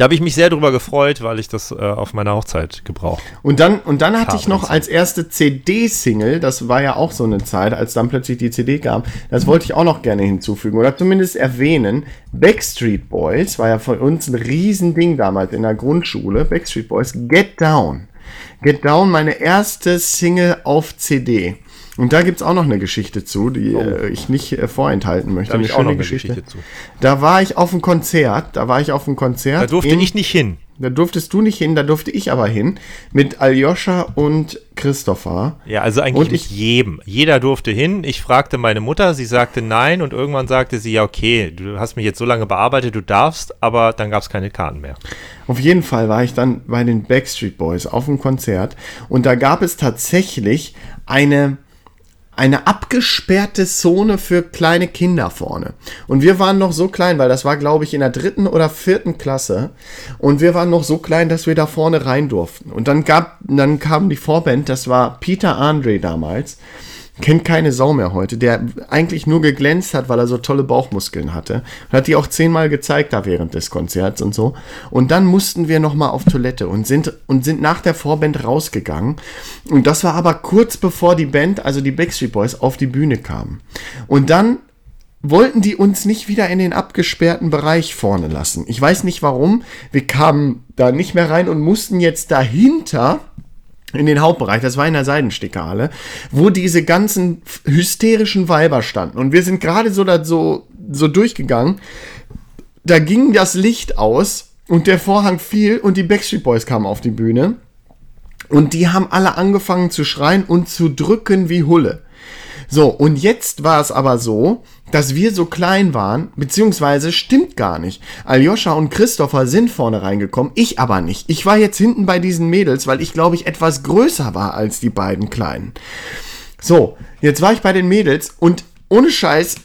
Da habe ich mich sehr drüber gefreut, weil ich das äh, auf meiner Hochzeit gebraucht. Und dann, und dann hatte ich noch als erste CD-Single, das war ja auch so eine Zeit, als dann plötzlich die CD kam, das wollte ich auch noch gerne hinzufügen oder zumindest erwähnen. Backstreet Boys war ja von uns ein Riesending damals in der Grundschule. Backstreet Boys, Get Down. Get Down, meine erste Single auf CD. Und da gibt es auch noch eine Geschichte zu, die äh, ich nicht äh, vorenthalten möchte. Oh. Da Eine ich auch noch schöne eine Geschichte zu. Da war ich auf einem Konzert, da war ich auf einem Konzert. Da durfte in- ich nicht hin. da durftest du nicht hin, da durfte ich aber hin. Mit Aljoscha und Christopher. Ja, also eigentlich Und nicht jedem. Jeder durfte hin. Ich fragte meine Mutter, sie sagte nein und irgendwann sagte sie, ja, okay, du hast mich jetzt so lange bearbeitet, du darfst, aber dann gab es keine Karten mehr. Auf jeden Fall war ich dann bei den Backstreet Boys auf dem Konzert und da gab es tatsächlich eine eine abgesperrte Zone für kleine Kinder vorne. Und wir waren noch so klein, weil das war, glaube ich, in der dritten oder vierten Klasse. Und wir waren noch so klein, dass wir da vorne rein durften. Und dann gab, dann kam die Vorband, das war Peter Andre damals. Kennt keine Sau mehr heute, der eigentlich nur geglänzt hat, weil er so tolle Bauchmuskeln hatte. Und hat die auch zehnmal gezeigt da während des Konzerts und so. Und dann mussten wir nochmal auf Toilette und sind, und sind nach der Vorband rausgegangen. Und das war aber kurz bevor die Band, also die Backstreet Boys, auf die Bühne kamen. Und dann wollten die uns nicht wieder in den abgesperrten Bereich vorne lassen. Ich weiß nicht warum. Wir kamen da nicht mehr rein und mussten jetzt dahinter in den Hauptbereich, das war in der Seidenstickerhalle, wo diese ganzen hysterischen Weiber standen. Und wir sind gerade so, da, so, so durchgegangen. Da ging das Licht aus und der Vorhang fiel und die Backstreet Boys kamen auf die Bühne. Und die haben alle angefangen zu schreien und zu drücken wie Hulle. So, und jetzt war es aber so, dass wir so klein waren, beziehungsweise stimmt gar nicht. Aljoscha und Christopher sind vorne reingekommen, ich aber nicht. Ich war jetzt hinten bei diesen Mädels, weil ich glaube ich etwas größer war als die beiden Kleinen. So, jetzt war ich bei den Mädels und ohne Scheiß,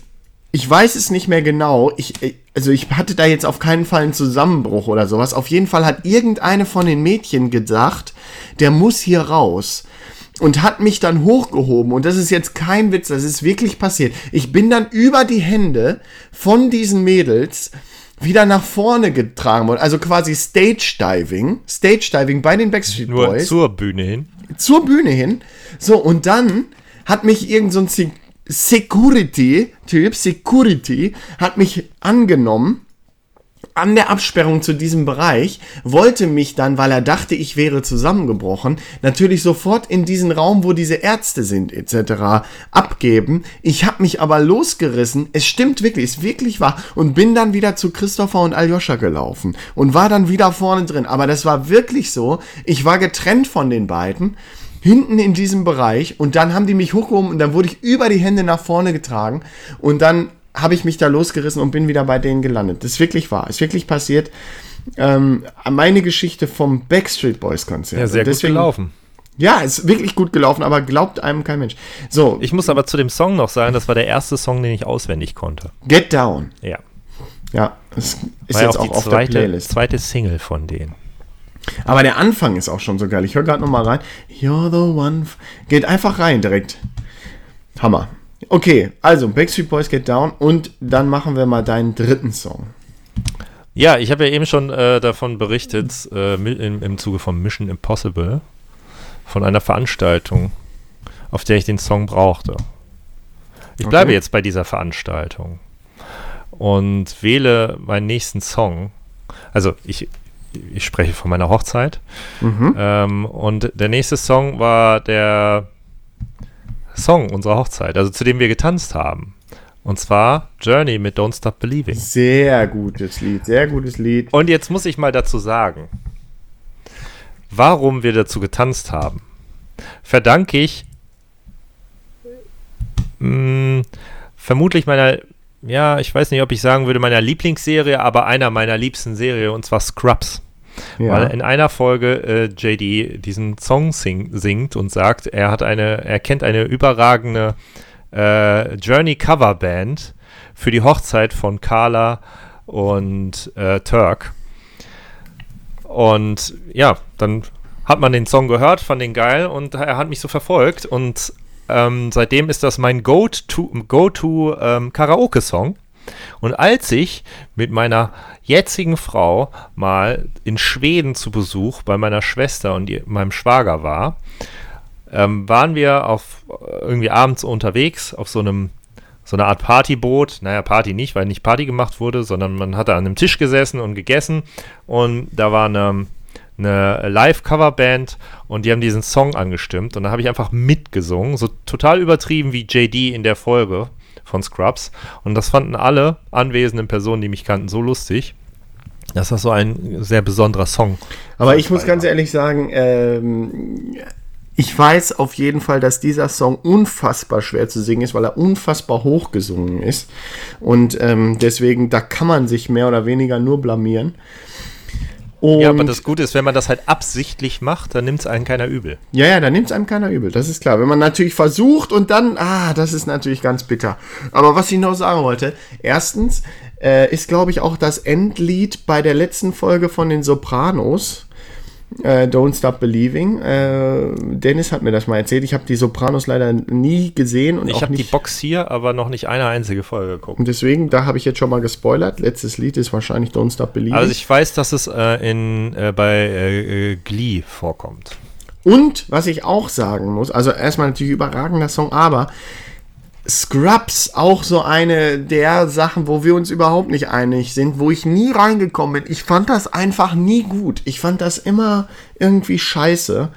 ich weiß es nicht mehr genau. Ich, äh, also ich hatte da jetzt auf keinen Fall einen Zusammenbruch oder sowas. Auf jeden Fall hat irgendeine von den Mädchen gesagt, der muss hier raus. Und hat mich dann hochgehoben. Und das ist jetzt kein Witz, das ist wirklich passiert. Ich bin dann über die Hände von diesen Mädels wieder nach vorne getragen worden. Also quasi Stage Diving. Stage Diving bei den Backstreet Nur Boys zur Bühne hin. zur Bühne hin. So, und dann hat mich irgend so ein Se Security-Typ, Security, hat mich angenommen an der Absperrung zu diesem Bereich, wollte mich dann, weil er dachte, ich wäre zusammengebrochen, natürlich sofort in diesen Raum, wo diese Ärzte sind, etc. abgeben. Ich habe mich aber losgerissen, es stimmt wirklich, ist wirklich wahr, und bin dann wieder zu Christopher und Aljoscha gelaufen und war dann wieder vorne drin. Aber das war wirklich so, ich war getrennt von den beiden hinten in diesem Bereich und dann haben die mich hochgehoben und dann wurde ich über die Hände nach vorne getragen und dann habe ich mich da losgerissen und bin wieder bei denen gelandet. Das ist wirklich wahr, ist wirklich passiert. Ähm, meine Geschichte vom Backstreet Boys Konzert. Ja, sehr gut gelaufen. Ja, ist wirklich gut gelaufen, aber glaubt einem kein Mensch. So. Ich muss aber zu dem Song noch sagen, das war der erste Song, den ich auswendig konnte. Get Down. Ja. Ja, ist War jetzt auch auch die auf der zweite, Playlist. zweite Single von denen. Aber der Anfang ist auch schon so geil. Ich höre gerade noch mal rein. You're the one. Geht einfach rein direkt. Hammer. Okay, also Backstreet Boys Get Down und dann machen wir mal deinen dritten Song. Ja, ich habe ja eben schon äh, davon berichtet, äh, im, im Zuge von Mission Impossible, von einer Veranstaltung, auf der ich den Song brauchte. Ich bleibe Okay. jetzt bei dieser Veranstaltung und wähle meinen nächsten Song. Also ich, ich spreche von meiner Hochzeit. Ähm, und der nächste Song war der Song unserer Hochzeit, also zu dem wir getanzt haben. Und zwar Journey mit Don't Stop Believing. Sehr gutes Lied, sehr gutes Lied. Und jetzt muss ich mal dazu sagen, warum wir dazu getanzt haben. Verdanke ich mh, vermutlich meiner, ja, ich weiß nicht, ob ich sagen würde, meiner Lieblingsserie, aber einer meiner liebsten Serien, und zwar Scrubs. Weil in einer Folge äh, JD diesen Song sing, singt und sagt, er hat eine, er kennt eine überragende äh, Journey Coverband für die Hochzeit von Carla und äh, Turk. Und ja, dann hat man den Song gehört, fand den geil und er hat mich so verfolgt und ähm, seitdem ist das mein Go-to Go ähm, Karaoke-Song. Und als ich mit meiner jetzigen Frau mal in Schweden zu Besuch bei meiner Schwester und ihr, meinem Schwager war, ähm, waren wir auf äh, irgendwie abends unterwegs auf so einem so eine Art Partyboot. Naja, Party nicht, weil nicht Party gemacht wurde, sondern man hatte an einem Tisch gesessen und gegessen. Und da war eine, eine Live-Coverband und die haben diesen Song angestimmt. Und da habe ich einfach mitgesungen, so total übertrieben wie JD in der Folge von Scrubs und das fanden alle anwesenden Personen, die mich kannten, so lustig. das so ein sehr besonderer Song. Aber ich muss ganz ehrlich sagen, ähm, ich weiß auf jeden Fall, dass dieser Song unfassbar schwer zu singen ist, weil er unfassbar hoch gesungen ist. Und ähm, deswegen, da kann man sich mehr oder weniger nur blamieren. Und Ja, aber das Gute ist, wenn man das halt absichtlich macht, dann nimmt es einen keiner übel. Ja, ja, da nimmt es einem keiner übel, das ist klar. Wenn man natürlich versucht und dann, ah, das ist natürlich ganz bitter. Aber was ich noch sagen wollte, erstens äh, ist, glaube ich, auch das Endlied bei der letzten Folge von den Sopranos. Äh, Don't Stop Believing. Äh, Dennis hat mir das mal erzählt. Ich habe die Sopranos leider nie gesehen und Ich habe die. Box hier, aber noch nicht eine einzige Folge geguckt. und deswegen, da habe ich jetzt schon mal gespoilert. Letztes Lied ist wahrscheinlich Don't Stop Believing. Also ich weiß, dass es äh, in, äh, bei äh, äh, Glee vorkommt. Und was ich auch sagen muss, also erstmal natürlich überragender Song, aber Scrubs auch so eine der Sachen, wo wir uns überhaupt nicht einig sind, wo ich nie reingekommen bin. Ich fand das einfach nie gut. Ich fand das immer irgendwie scheiße.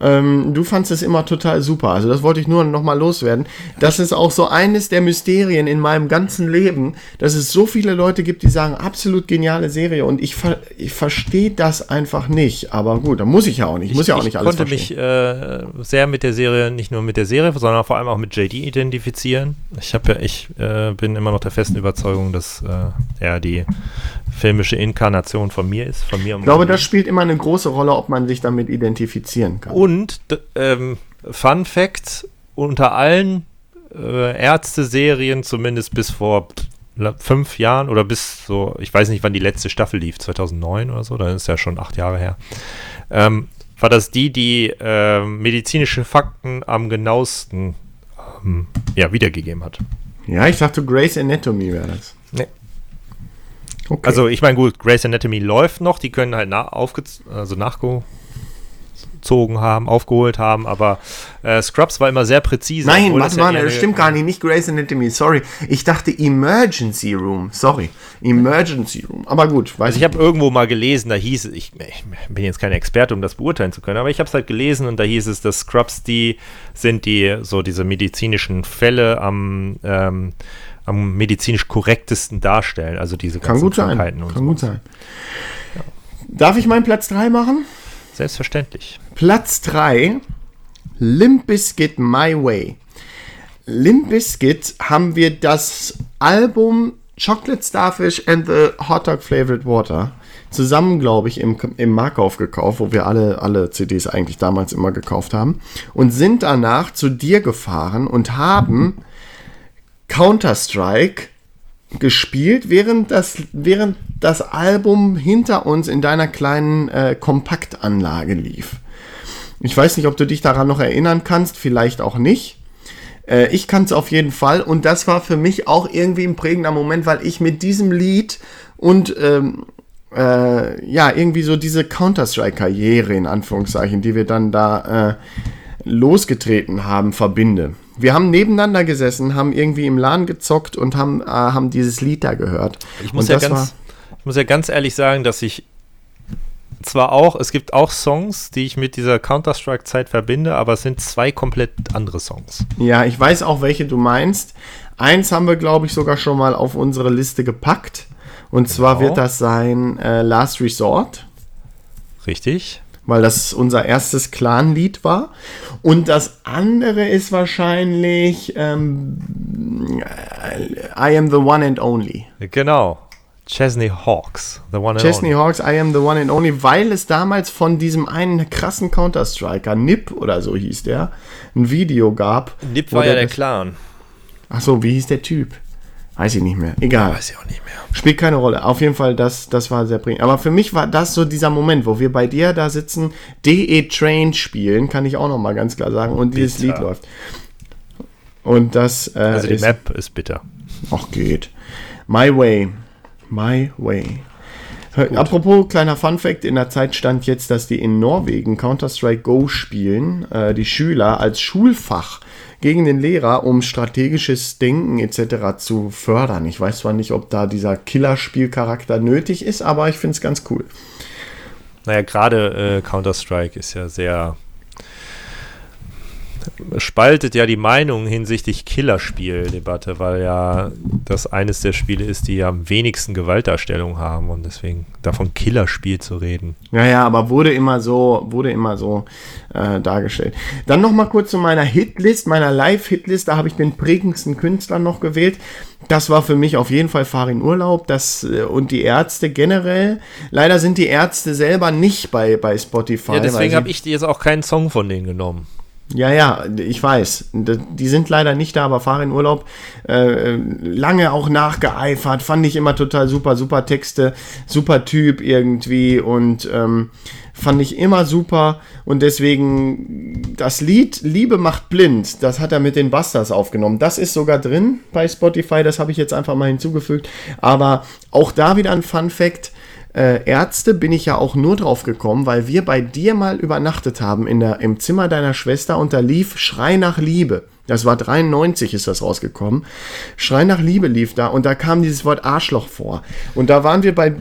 Ähm, du fandst es immer total super. Also das wollte ich nur noch mal loswerden. Das ist auch so eines der Mysterien in meinem ganzen Leben, dass es so viele Leute gibt, die sagen, absolut geniale Serie und ich, ver ich verstehe das einfach nicht. Aber gut, da muss ich ja auch nicht. Ich muss ja auch nicht alles konnte verstehen. mich äh, sehr mit der Serie, nicht nur mit der Serie, sondern vor allem auch mit JD identifizieren. Ich habe ja, ich äh, bin immer noch der festen Überzeugung, dass äh, er die filmische Inkarnation von mir ist, von mir. Ich glaube, das spielt immer eine große Rolle, ob man sich damit identifizieren kann. Und ähm, Fun Fact: Unter allen äh, Ärzte-Serien, zumindest bis vor fünf Jahren oder bis so, ich weiß nicht, wann die letzte Staffel lief, 2009 oder so, dann ist ja schon acht Jahre her. Ähm, war das die, die ähm, medizinische Fakten am genauesten ähm, ja, wiedergegeben hat. Ja, ich dachte, Grace Anatomy wäre das. Okay. Also ich meine, gut, Grey's Anatomy läuft noch, die können halt na also nachgeholt aufgezogen haben, aufgeholt haben, aber äh, Scrubs war immer sehr präzise. Nein, ja mal, eher das stimmt gar nicht. Nicht Grey's Anatomy, sorry. Ich dachte Emergency Room. Sorry. Emergency Room. Aber gut, weiß Also ich habe irgendwo mal gelesen, da hieß es, ich, ich bin jetzt kein Experte, um das beurteilen zu können, aber ich habe es halt gelesen und da hieß es, dass Scrubs die sind, die so diese medizinischen Fälle am, ähm, am medizinisch korrektesten darstellen, also diese Kann gut sein. Kann so. gut sein. Darf ich meinen Platz 3 machen? Selbstverständlich. Platz 3, Limp Bizkit My Way. Limp Bizkit haben wir das Album Chocolate Starfish and the Hot Dog Flavored Water zusammen, glaube ich, im, im Markauf gekauft, wo wir alle, alle CDs eigentlich damals immer gekauft haben und sind danach zu dir gefahren und haben Counter-Strike gespielt, während das, während das Album hinter uns in deiner kleinen äh, Kompaktanlage lief. Ich weiß nicht, ob du dich daran noch erinnern kannst, vielleicht auch nicht. Äh, ich kann es auf jeden Fall und das war für mich auch irgendwie ein prägender Moment, weil ich mit diesem Lied und ähm, äh, ja, irgendwie so diese Counter-Strike-Karriere in Anführungszeichen, die wir dann da äh, losgetreten haben, verbinde. Wir haben nebeneinander gesessen, haben irgendwie im Laden gezockt und haben, äh, haben dieses Lied da gehört. Ich muss, und ja ganz, ich muss ja ganz ehrlich sagen, dass ich zwar auch, es gibt auch Songs, die ich mit dieser Counter-Strike-Zeit verbinde, aber es sind zwei komplett andere Songs. Ja, ich weiß auch, welche du meinst. Eins haben wir, glaube ich, sogar schon mal auf unsere Liste gepackt. Und zwar Genau. wird das sein äh, Last Resort, Richtig? Weil das unser erstes Clan-Lied war. Und das andere ist wahrscheinlich ähm, I Am the One and Only. Genau. Chesney Hawks, The One and Chesney Only. Hawks, I Am the One and Only, weil es damals von diesem einen krassen Counter-Striker, Nip oder so hieß der, ein Video gab. Nip war ja der Clan. Ach so, wie hieß der Typ? Weiß ich nicht mehr. Egal. Weiß ich auch nicht mehr. Spielt keine Rolle. Auf jeden Fall, das, das war sehr bringend. Aber für mich war das so dieser Moment, wo wir bei dir da sitzen, DE Train spielen, kann ich auch noch mal ganz klar sagen, und dieses Bitter. Lied läuft. Und das äh, Also die ist, Map ist bitter. auch geht. My Way. My Way. Hör- Apropos kleiner Fun Fact, in der Zeit stand jetzt, dass die in Norwegen Counter-Strike Go spielen, äh, die Schüler als Schulfach gegen den Lehrer, um strategisches Denken etc. zu fördern. Ich weiß zwar nicht, ob da dieser Killerspielcharakter nötig ist, aber ich finde es ganz cool. Naja, gerade äh, Counter-Strike ist ja sehr. Spaltet ja die Meinung hinsichtlich Killerspieldebatte, weil ja das eines der Spiele ist, die ja am wenigsten Gewaltdarstellung haben und deswegen davon Killerspiel zu reden. Ja, ja, aber wurde immer so, wurde immer so äh, dargestellt. Dann noch mal kurz zu meiner Hitlist, meiner Live-Hitlist. Da habe ich den prägendsten Künstler noch gewählt. Das war für mich auf jeden Fall Farin Urlaub das, äh, und die Ärzte generell. Leider sind die Ärzte selber nicht bei, bei Spotify. Ja, deswegen habe ich jetzt auch keinen Song von denen genommen. Ja, ja, ich weiß. Die sind leider nicht da, aber Farin Urlaub äh, lange auch nachgeeifert. Fand ich immer total super, super Texte, super Typ irgendwie und ähm, fand ich immer super. Und deswegen das Lied Liebe macht blind, das hat er mit den Busters aufgenommen. Das ist sogar drin bei Spotify, das habe ich jetzt einfach mal hinzugefügt. Aber auch da wieder ein Fun Fact äh, Ärzte bin ich ja auch nur drauf gekommen, weil wir bei dir mal übernachtet haben in der, im Zimmer deiner Schwester und da lief Schrei nach Liebe. Das war 93 ist das rausgekommen. Schrei nach Liebe lief da und da kam dieses Wort Arschloch vor. Und da waren wir bei,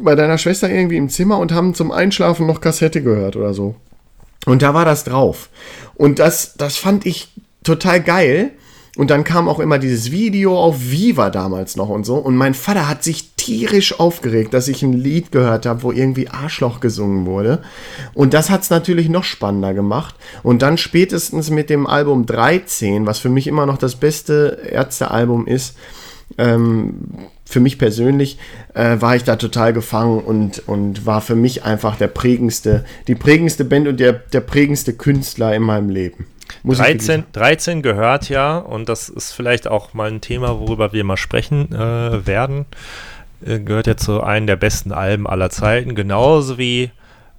bei deiner Schwester irgendwie im Zimmer und haben zum Einschlafen noch Kassette gehört oder so. Und da war das drauf. Und das, das fand ich total geil. Und dann kam auch immer dieses Video auf Viva damals noch und so. Und mein Vater hat sich tierisch aufgeregt, dass ich ein Lied gehört habe, wo irgendwie Arschloch gesungen wurde. Und das hat es natürlich noch spannender gemacht. Und dann spätestens mit dem Album 13, was für mich immer noch das beste Ärztealbum ist, ähm, für mich persönlich äh, war ich da total gefangen und, und war für mich einfach der prägendste, die prägendste Band und der, der prägendste Künstler in meinem Leben. Muss ich wirklich 13, 13 gehört ja, und das ist vielleicht auch mal ein Thema, worüber wir mal sprechen äh, werden, äh, gehört ja zu einem der besten Alben aller Zeiten, genauso wie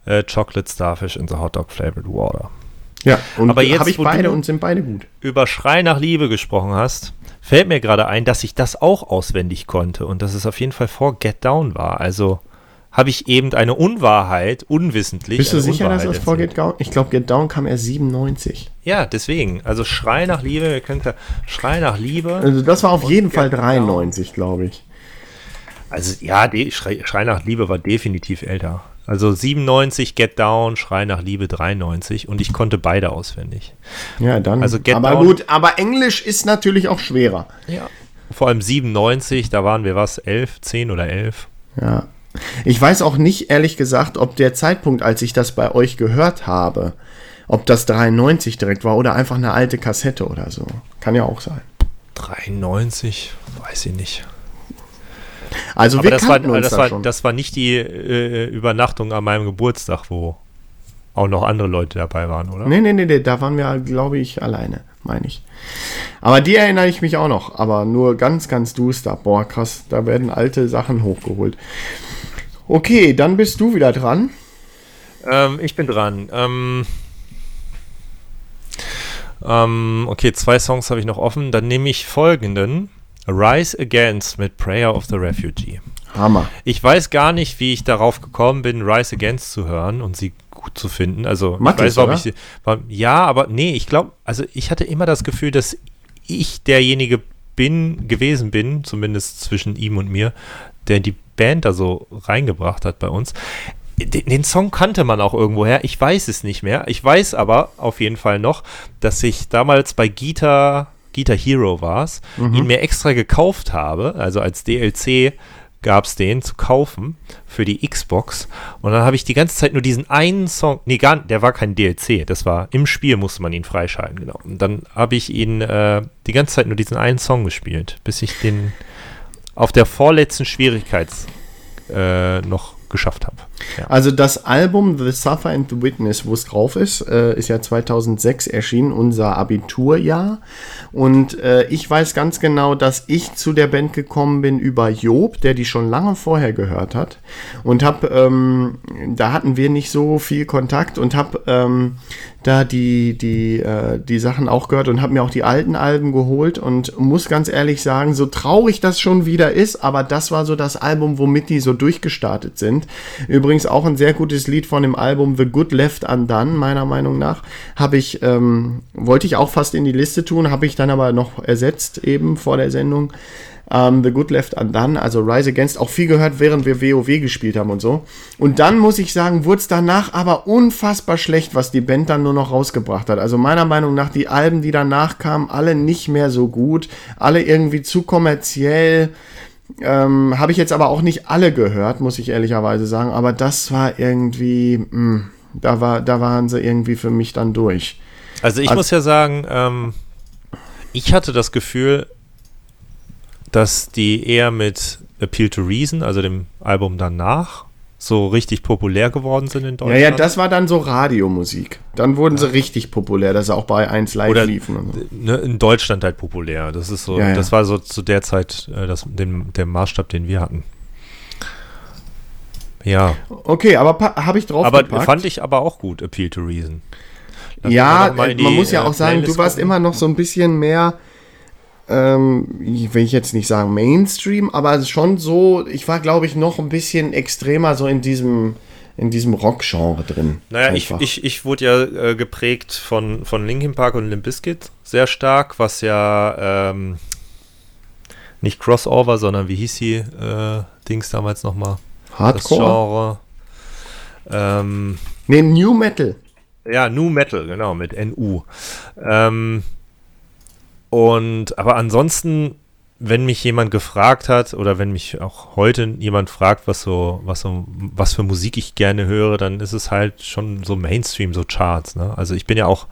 äh, Chocolate Starfish in the Hot Dog Flavored Water. Ja, und Aber jetzt, habe ich beide und sind beide gut. Über Schrei nach Liebe gesprochen hast, fällt mir gerade ein, dass ich das auch auswendig konnte und dass es auf jeden Fall vor Get Down war. Also habe ich eben eine Unwahrheit, unwissentlich. Bist du sicher, dass Unwahrheit das vor. Get Down? Ich glaube, Get Down kam erst 97. Ja, deswegen. Also Schrei nach Liebe, ihr könnt ja Schrei nach Liebe. Also das war auf jeden Fall Get 93, glaube ich. Also ja, Schrei, Schrei nach Liebe war definitiv älter. Also 97 Get Down, Schrei nach Liebe 93 und ich konnte beide auswendig. Ja, dann. Also Get aber Down- gut, aber Englisch ist natürlich auch schwerer. Ja. Vor allem 97, da waren wir was, 11, 10 oder 11. Ja. Ich weiß auch nicht, ehrlich gesagt, ob der Zeitpunkt, als ich das bei euch gehört habe, ob das 93 direkt war oder einfach eine alte Kassette oder so. Kann ja auch sein. 93, weiß ich nicht. Also Aber wir das war, uns das, da war, schon. das war nicht die äh, Übernachtung an meinem Geburtstag, wo auch noch andere Leute dabei waren, oder? Nee, nee, nee, nee, da waren wir, glaube ich, alleine, meine ich. Aber die erinnere ich mich auch noch, aber nur ganz, ganz duster. Boah, krass, da werden alte Sachen hochgeholt. Okay, dann bist du wieder dran. Ähm, ich bin dran. Ähm, ähm, okay, zwei Songs habe ich noch offen. Dann nehme ich folgenden. Rise Against mit Prayer of the Refugee. Hammer. Ich weiß gar nicht, wie ich darauf gekommen bin, Rise Against zu hören und sie gut zu finden. Also, Mathis, ich weiß, warum ich sie. War, ja, aber nee, ich glaube, also ich hatte immer das Gefühl, dass ich derjenige bin, gewesen bin, zumindest zwischen ihm und mir, der die Band da so reingebracht hat bei uns. Den, den Song kannte man auch irgendwoher. Ich weiß es nicht mehr. Ich weiß aber auf jeden Fall noch, dass ich damals bei Guitar, Guitar Hero war es, ihn mir extra gekauft habe. Also als DLC gab es den zu kaufen für die Xbox. Und dann habe ich die ganze Zeit nur diesen einen Song, nee, gar, der war kein DLC, das war im Spiel musste man ihn freischalten, genau. Und dann habe ich ihn äh, die ganze Zeit nur diesen einen Song gespielt, bis ich den auf der vorletzten Schwierigkeits äh, noch geschafft habe. Ja. Also das Album The Suffer and the Witness, wo es drauf ist, äh, ist ja 2006 erschienen, unser Abiturjahr. Und äh, ich weiß ganz genau, dass ich zu der Band gekommen bin über Job, der die schon lange vorher gehört hat. Und hab, ähm, da hatten wir nicht so viel Kontakt und hab ähm, da die, die, äh, die Sachen auch gehört und hab mir auch die alten Alben geholt und muss ganz ehrlich sagen, so traurig das schon wieder ist, aber das war so das Album, womit die so durchgestartet sind. Übrigens auch ein sehr gutes Lied von dem Album The Good Left Undone, meiner Meinung nach. Habe ich, ähm, wollte ich auch fast in die Liste tun, habe ich dann aber noch ersetzt eben vor der Sendung. Ähm, The Good Left Undone, also Rise Against, auch viel gehört, während wir WoW gespielt haben und so. Und dann muss ich sagen, wurde es danach aber unfassbar schlecht, was die Band dann nur noch rausgebracht hat. Also meiner Meinung nach, die Alben, die danach kamen, alle nicht mehr so gut, alle irgendwie zu kommerziell. Ähm, Habe ich jetzt aber auch nicht alle gehört, muss ich ehrlicherweise sagen. Aber das war irgendwie, mh, da, war, da waren sie irgendwie für mich dann durch. Also ich Also- muss ja sagen, ähm, ich hatte das Gefühl, dass die eher mit Appeal to Reason, also dem Album danach, so richtig populär geworden sind in Ja, Deutschland. ja, das war dann so Radiomusik. Dann wurden sie richtig populär, dass sie auch bei 1 Live Oder liefen. Und so. ne, in Deutschland halt populär. Das ist so, Ja, ja. das war so zu der Zeit äh, das, den, der Maßstab, den wir hatten. Ja, Okay, aber habe ich drauf aber gepackt. fand ich aber auch gut, Appeal to Reason. Lass ja, äh, die, man muss ja äh, auch sagen, du Playlist warst gucken. immer noch so ein bisschen mehr, ähm, ich will ich jetzt nicht sagen Mainstream, aber schon so, ich war glaube ich noch ein bisschen extremer so in diesem, in diesem Rock-Genre drin. Naja, ich, Einfach. ich, ich wurde ja äh, geprägt von, von Linkin Park und Limp Bizkit sehr stark, was ja ähm, nicht Crossover, sondern wie hieß die äh, Dings damals nochmal? Das Hardcore? Genre. Ähm, Nee, New Metal. ja, Nu Metal, genau, mit NU. Ähm, und, aber ansonsten, wenn mich jemand gefragt hat oder wenn mich auch heute jemand fragt, was so, was so, was für Musik ich gerne höre, dann ist es halt schon so Mainstream, so Charts, ne? Also ich bin ja auch,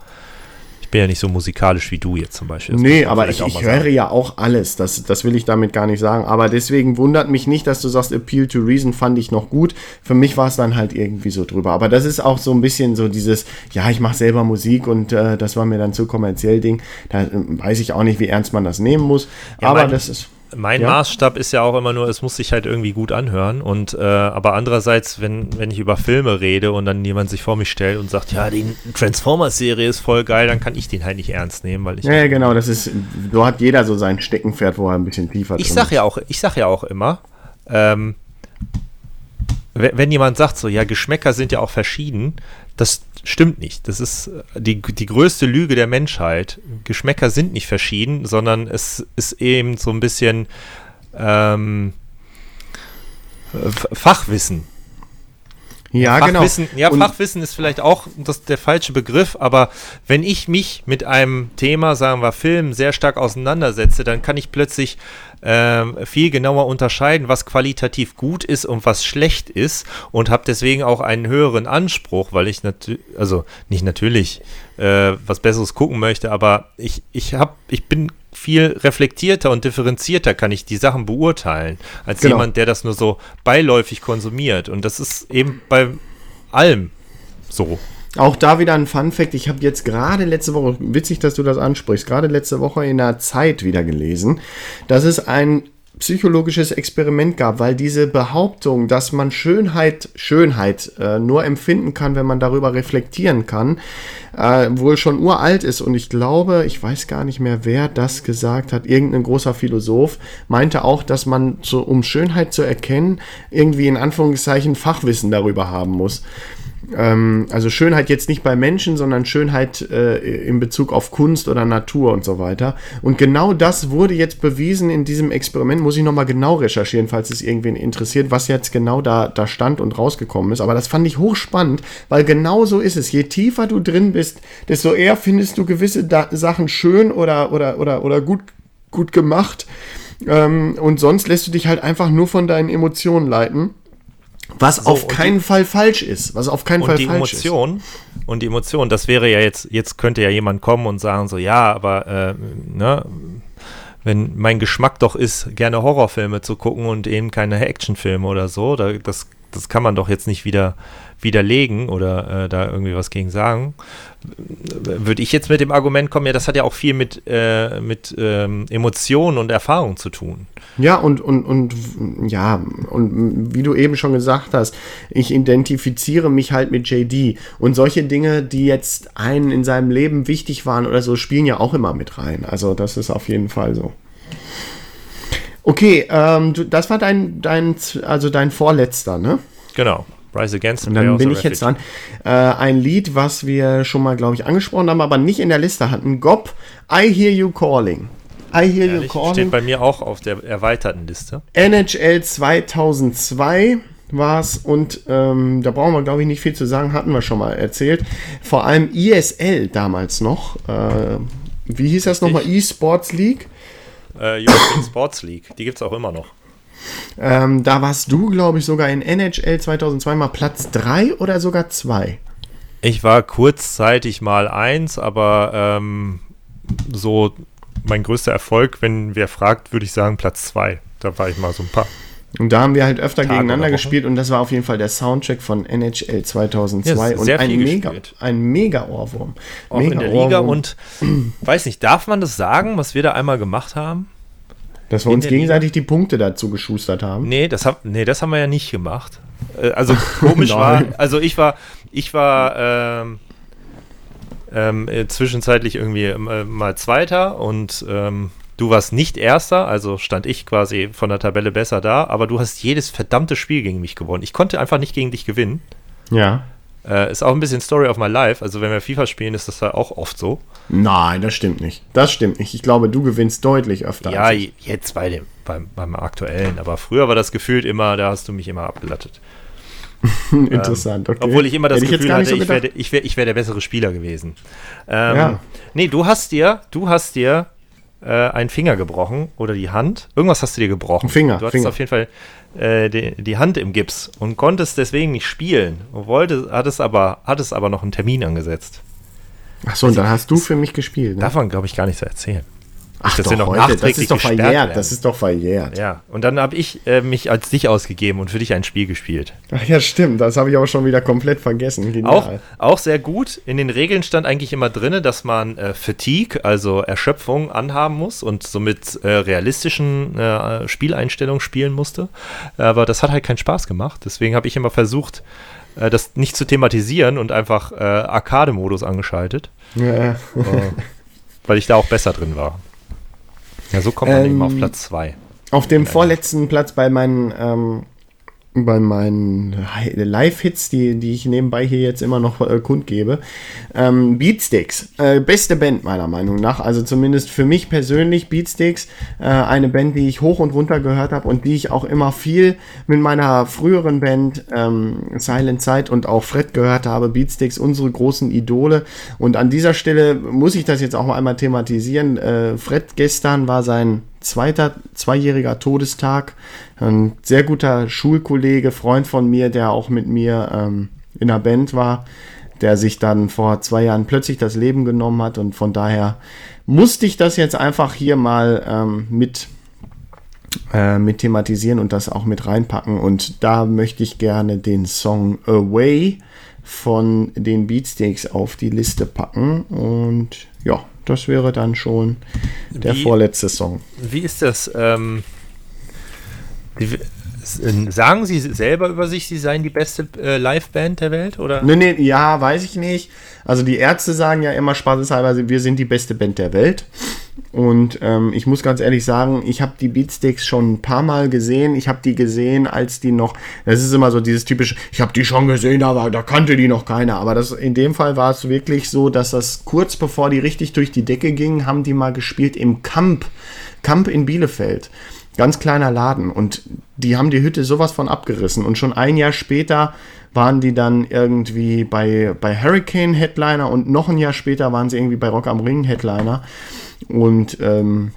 bin ja nicht so musikalisch wie du jetzt zum Beispiel. Das Nee, aber ich, ich höre ja auch alles. Das, das will ich damit gar nicht sagen. Aber deswegen wundert mich nicht, dass du sagst, Appeal to Reason fand ich noch gut. Für mich war es dann halt irgendwie so drüber. Aber das ist auch so ein bisschen so dieses, ja, ich mache selber Musik und äh, das war mir dann zu kommerziell Ding. Da äh, weiß ich auch nicht, wie ernst man das nehmen muss. Ja, aber das ist. Mein Ja. Maßstab ist ja auch immer nur, es muss sich halt irgendwie gut anhören. Und äh, aber andererseits, wenn, wenn ich über Filme rede und dann jemand sich vor mich stellt und sagt, ja, die Transformers-Serie ist voll geil, dann kann ich den halt nicht ernst nehmen, weil ich. Ja, genau, das ist, so hat jeder so sein Steckenpferd, wo er ein bisschen tiefer ich drin sag ist. ja auch, ich sag ja auch immer, ähm, we- wenn jemand sagt so, ja, Geschmäcker sind ja auch verschieden, das stimmt nicht. Das ist äh, die, die größte Lüge der Menschheit. Geschmäcker sind nicht verschieden, sondern es ist eben so ein bisschen ähm, Fachwissen. Ja, Fachwissen, genau. ja, Und- Fachwissen ist vielleicht auch das, der falsche Begriff, aber wenn ich mich mit einem Thema, sagen wir Film, sehr stark auseinandersetze, dann kann ich plötzlich ähm, viel genauer unterscheiden, was qualitativ gut ist und was schlecht ist und habe deswegen auch einen höheren Anspruch, weil ich natürlich, also nicht natürlich äh, was Besseres gucken möchte, aber ich, ich habe, ich bin viel reflektierter und differenzierter kann ich die Sachen beurteilen, als Genau. jemand, der das nur so beiläufig konsumiert. Und das ist eben bei allem so. Auch da wieder ein Fun Fact. Ich habe jetzt gerade letzte Woche, witzig, dass du das ansprichst, gerade letzte Woche in der Zeit wieder gelesen, dass es ein psychologisches Experiment gab, weil diese Behauptung, dass man Schönheit, Schönheit äh, nur empfinden kann, wenn man darüber reflektieren kann, äh, wohl schon uralt ist. Und ich glaube, ich weiß gar nicht mehr, wer das gesagt hat. Irgendein großer Philosoph meinte auch, dass man, so, um Schönheit zu erkennen, irgendwie in Anführungszeichen Fachwissen darüber haben muss. Ähm, also Schönheit jetzt nicht bei Menschen, sondern Schönheit äh, in Bezug auf Kunst oder Natur und so weiter. Und genau das wurde jetzt bewiesen in diesem Experiment. Muss ich nochmal genau recherchieren, falls es irgendwen interessiert, was jetzt genau da, da stand und rausgekommen ist. Aber das fand ich hochspannend, weil genau so ist es. Je tiefer du drin bist, desto eher findest du gewisse da Sachen schön oder, oder, oder, oder gut, gut gemacht. Ähm, und sonst lässt du dich halt einfach nur von deinen Emotionen leiten. Was So, auf keinen Fall falsch ist. Was auf keinen Fall Und die falsch Emotion, und die Emotion, das wäre ja jetzt, jetzt könnte ja jemand kommen und sagen so, ja, aber äh, ne, wenn mein Geschmack doch ist, gerne Horrorfilme zu gucken und eben keine Actionfilme oder so, da, das, das kann man doch jetzt nicht wieder widerlegen oder äh, da irgendwie was gegen sagen. Würde ich jetzt mit dem Argument kommen, ja, das hat ja auch viel mit, äh, mit ähm, Emotionen und Erfahrung zu tun. Ja, und, und, und ja, und wie du eben schon gesagt hast, ich identifiziere mich halt mit JD. Und solche Dinge, die jetzt einen in seinem Leben wichtig waren oder so, spielen ja auch immer mit rein. Also das ist auf jeden Fall so. Okay, ähm, du, das war dein, dein, also dein vorletzter, ne? Genau. Rise Against the Und dann bin ich jetzt dran. Äh, ein Lied, was wir schon mal, glaube ich, angesprochen haben, aber nicht in der Liste hatten. Gob, I Hear You Calling. I Hear You Ehrlich, Calling. Steht bei mir auch auf der erweiterten Liste. NHL 2002 war es und ähm, da brauchen wir, glaube ich, nicht viel zu sagen, hatten wir schon mal erzählt. Vor allem ISL damals noch. Äh, wie hieß das nochmal? E-Sports League. Äh, European Sports League, die gibt es auch immer noch. Ähm, da warst du, glaube ich, sogar in NHL 2002 mal Platz 3 oder sogar 2. Ich war kurzzeitig mal eins, aber ähm, so mein größter Erfolg, wenn wer fragt, würde ich sagen Platz zwei. Da war ich mal so ein paar. Und da haben wir halt öfter Tage gegeneinander gespielt und das war auf jeden Fall der Soundtrack von NHL 2002 Ja, und ein mega, ein mega Ohrwurm. Auch mega in der Liga Ohrwurm. und weiß nicht, darf man das sagen, was wir da einmal gemacht haben? Dass wir uns gegenseitig die Punkte dazu geschustert haben. Nee, das, hab, nee, das haben wir ja nicht gemacht. Äh, also <laughs> komisch war, also ich war, ich war ähm, ähm, äh, zwischenzeitlich irgendwie äh, mal Zweiter und ähm, du warst nicht Erster, also stand ich quasi von der Tabelle besser da, aber du hast jedes verdammte Spiel gegen mich gewonnen. Ich konnte einfach nicht gegen dich gewinnen. Ja. Äh, ist auch ein bisschen Story of my life. Also wenn wir FIFA spielen, ist das ja auch oft so. Nein, das stimmt nicht. Das stimmt nicht. Ich glaube, du gewinnst deutlich öfter. Ja, ich. jetzt bei dem, beim, beim aktuellen. Aber früher war das gefühlt immer, da hast du mich immer abgelattet. <laughs> Interessant. Okay. Obwohl ich immer das Hätte Gefühl nicht hatte, so ich wäre ich wär, ich wär der bessere Spieler gewesen. Ähm, Ja. Nee, du hast dir, du hast dir äh, einen Finger gebrochen oder die Hand. Irgendwas hast du dir gebrochen. Ein Finger, Du hattest Finger. auf jeden Fall äh, die, die Hand im Gips und konntest deswegen nicht spielen. Und wollte, hattest aber, hattest aber noch einen Termin angesetzt. Ach so, und dann hast du für mich gespielt. Ne? Man, glaube ich, gar nicht so erzählen. Ach dass doch, noch heute, das ist doch verjährt. werden. Das ist doch verjährt. Ja, und dann habe ich äh, mich als dich ausgegeben und für dich ein Spiel gespielt. Ach ja, stimmt. Das habe ich aber schon wieder komplett vergessen. Genial. Auch, auch sehr gut. In den Regeln stand eigentlich immer drin, dass man äh, Fatigue, also Erschöpfung, anhaben muss und somit äh, realistischen äh, Spieleinstellungen spielen musste. Aber das hat halt keinen Spaß gemacht. Deswegen habe ich immer versucht, äh, das nicht zu thematisieren und einfach äh, Arcade-Modus angeschaltet, Ja. äh, weil ich da auch besser drin war. Ja, so kommt man Ähm, eben auf Platz 2. Auf dem vorletzten Platz bei meinen ähm, bei meinen Live-Hits, die, die ich nebenbei hier jetzt immer noch äh, kundgebe. Ähm, Beatsticks, äh, beste Band meiner Meinung nach. Also zumindest für mich persönlich Beatsticks, äh, eine Band, die ich hoch und runter gehört habe und die ich auch immer viel mit meiner früheren Band ähm, Silent Sight und auch Fred gehört habe. Beatsticks, unsere großen Idole. Und an dieser Stelle muss ich das jetzt auch mal einmal thematisieren. Äh, Fred gestern war sein zweiter, zweijähriger Todestag. Ein sehr guter Schulkollege, Freund von mir, der auch mit mir ähm, in der Band war, der sich dann vor zwei Jahren plötzlich das Leben genommen hat und von daher musste ich das jetzt einfach hier mal ähm, mit äh, mit thematisieren und das auch mit reinpacken. Und da möchte ich gerne den Song Away von den Beatsteaks auf die Liste packen. Und ja, das wäre dann schon der Wie- vorletzte Song. Wie ist das? Ähm, sagen Sie selber über sich, Sie seien die beste äh, Liveband der Welt? Oder? Nee, nee, ja, weiß ich nicht. Also die Ärzte sagen ja immer spaßeshalber, wir sind die beste Band der Welt. Und ähm, ich muss ganz ehrlich sagen, ich habe die Beatsticks schon ein paar Mal gesehen. Ich habe die gesehen, als die noch, das ist immer so dieses typische, ich habe die schon gesehen, aber da kannte die noch keiner. Aber das, in dem Fall war es wirklich so, dass das kurz bevor die richtig durch die Decke gingen, haben die mal gespielt im Camp, Camp in Bielefeld. Ganz kleiner Laden und die haben die Hütte sowas von abgerissen und schon ein Jahr später waren die dann irgendwie bei, bei Hurricane Headliner und noch ein Jahr später waren sie irgendwie bei Rock am Ring Headliner und ähm,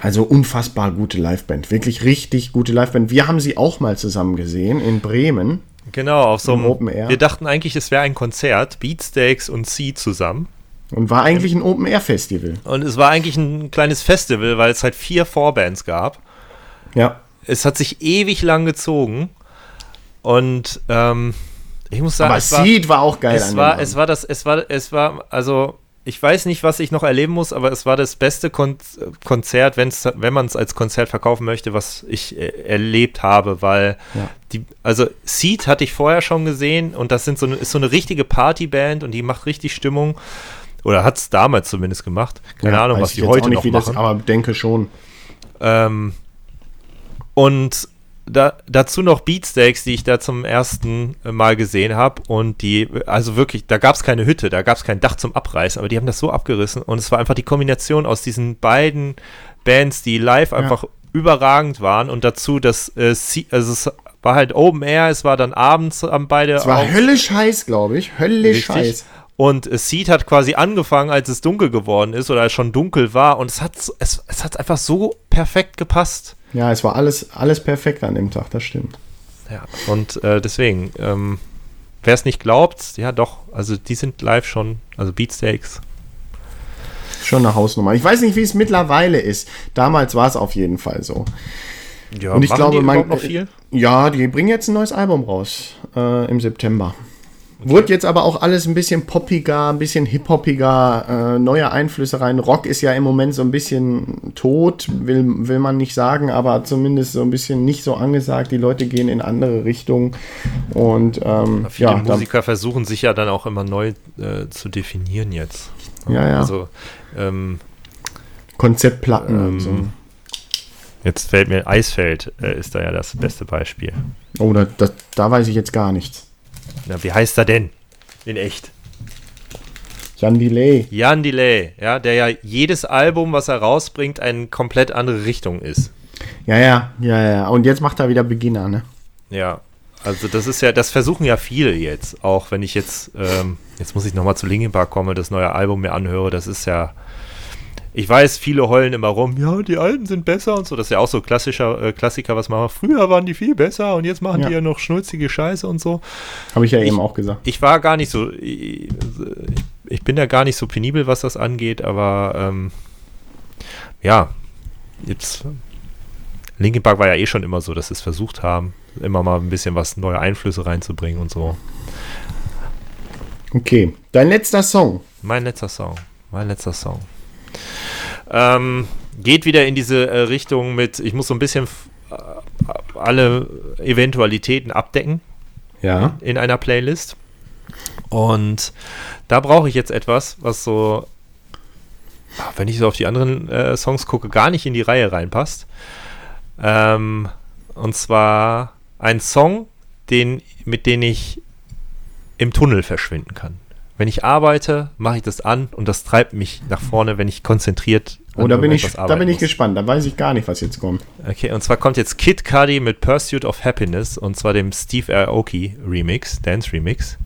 also unfassbar gute Liveband, wirklich richtig gute Liveband. Wir haben sie auch mal zusammen gesehen in Bremen. Genau, auf so einem Open Air. Wir dachten eigentlich, es wäre ein Konzert, Beatsteaks und Sie zusammen. Und war eigentlich ein Open Air Festival. Und es war eigentlich ein kleines Festival, weil es halt vier Vorbands gab. Ja. Es hat sich ewig lang gezogen. Und ähm, ich muss sagen, Aber es war, Seed war auch geil es war, es war das, es war, es war, also ich weiß nicht, was ich noch erleben muss, aber es war das beste Kon Konzert, wenn's, wenn man es als Konzert verkaufen möchte, was ich äh, erlebt habe, weil Ja. die, also Seed hatte ich vorher schon gesehen und das sind so eine, ist so eine richtige Partyband und die macht richtig Stimmung. Oder hat es damals zumindest gemacht. Keine Ja, Ahnung, was die heute auch nicht, noch wie machen. Das, aber denke schon. Ähm, und da, dazu noch Beatsteaks, die ich da zum ersten Mal gesehen habe. Und die, also wirklich, da gab es keine Hütte, da gab es kein Dach zum Abreißen, aber die haben das so abgerissen. Und es war einfach die Kombination aus diesen beiden Bands, die live einfach überragend waren. Und dazu, dass äh, also es war halt Open Air, es war dann abends am beide Es war höllisch heiß, glaube ich. Höllisch Richtig. heiß. Und äh, Seed hat quasi angefangen, als es dunkel geworden ist oder als schon dunkel war. Und es hat, es, es hat einfach so perfekt gepasst. Ja, es war alles, alles perfekt an dem Tag, das stimmt. Ja, und äh, deswegen, ähm, wer es nicht glaubt, ja doch, also die sind live schon, also Beatsteaks. Schon eine Hausnummer. Ich weiß nicht, wie es mittlerweile ist. Damals war es auf jeden Fall so. Ja, Und ich glaube, die man- noch viel? Ja, die bringen jetzt ein neues Album raus äh, im September. Wurde jetzt aber auch alles ein bisschen poppiger, ein bisschen hip-hoppiger, äh, neue Einflüsse rein. Rock ist ja im Moment so ein bisschen tot, will, will man nicht sagen, aber zumindest so ein bisschen nicht so angesagt. Die Leute gehen in andere Richtungen. Und ähm, Viele ja, Musiker versuchen sich ja dann auch immer neu äh, zu definieren jetzt. Ja, ja. Also, ähm, Konzeptplatten und Ähm, so. jetzt fällt mir Eisfeld, äh, ist da ja das beste Beispiel. Oh, da, da, da weiß ich jetzt gar nichts. Na, wie heißt er denn? In echt. Jan Delay. Jan Delay, ja, der ja jedes Album, was er rausbringt, eine komplett andere Richtung ist. Ja, ja, ja, ja. Und jetzt macht er wieder Beginner, ne? Ja, also das ist ja, das versuchen ja viele jetzt, auch wenn ich jetzt, ähm, jetzt muss ich nochmal zu Linkin Park kommen, das neue Album mir anhöre, das ist ja, ich weiß, viele heulen immer rum, ja, die Alten sind besser und so, das ist ja auch so klassischer äh, Klassiker, was man macht. Früher waren die viel besser und jetzt machen Ja. die ja noch schnulzige Scheiße und so. Habe ich ja Ich- eben auch gesagt. Ich war gar nicht so, ich, ich bin da gar nicht so penibel, was das angeht, aber ähm, ja, jetzt Linkin Park war ja eh schon immer so, dass sie es versucht haben, immer mal ein bisschen was neue Einflüsse reinzubringen und so. Okay, dein letzter Song. Mein letzter Song, mein letzter Song. Ähm, geht wieder in diese äh, Richtung mit, ich muss so ein bisschen äh, alle Eventualitäten abdecken. Ja. in einer Playlist. Und da brauche ich jetzt etwas, was so, wenn ich so auf die anderen äh, Songs gucke, gar nicht in die Reihe reinpasst. Ähm, und zwar ein Song, den, mit dem ich im Tunnel verschwinden kann. Wenn ich arbeite, mache ich das an und das treibt mich nach vorne, wenn ich konzentriert Oh, da bin, ich, da bin ich muss. gespannt. Da weiß ich gar nicht, was jetzt kommt. Okay, und zwar kommt jetzt Kid Cudi mit Pursuit of Happiness und zwar dem Steve Aoki Remix, Dance Remix.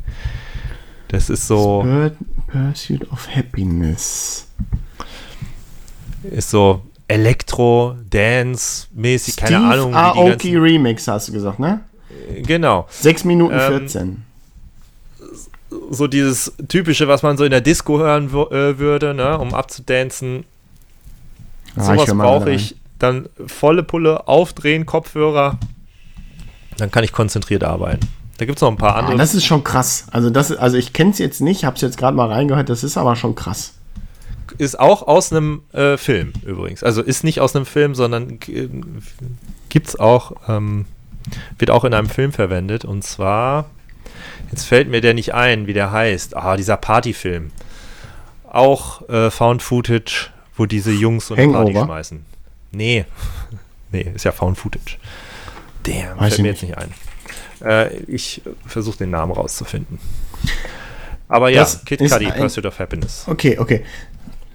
Das ist so, Pur- Pursuit of Happiness. ist so Elektro, Dance mäßig, keine Steve Ahnung. die Aoki Remix, hast du gesagt, ne? Genau. 6 Minuten Ähm, 14. so dieses typische, was man so in der Disco hören äh, würde, ne, um abzudancen. Ah, Sowas brauche ich. Dann volle Pulle, aufdrehen, Kopfhörer. Dann kann ich konzentriert arbeiten. Da gibt es noch ein paar Ah, andere. das ist schon krass. Also, das, also ich kenne es jetzt nicht, habe es jetzt gerade mal reingehört, das ist aber schon krass. ist auch aus einem äh, Film übrigens. Also ist nicht aus einem Film, sondern äh, gibt es auch, ähm, wird auch in einem Film verwendet. Und zwar, jetzt fällt mir der nicht ein, wie der heißt. Ah, dieser Partyfilm. Auch äh, Found Footage, wo diese Jungs so eine Party Hangover? schmeißen. Nee. <laughs> nee, ist ja Found Footage. Damn, Weiß fällt mir jetzt nicht ein. Äh, ich versuche den Namen rauszufinden. Aber ja, Das Kid Cudi, Pursuit of Happiness. Okay, okay.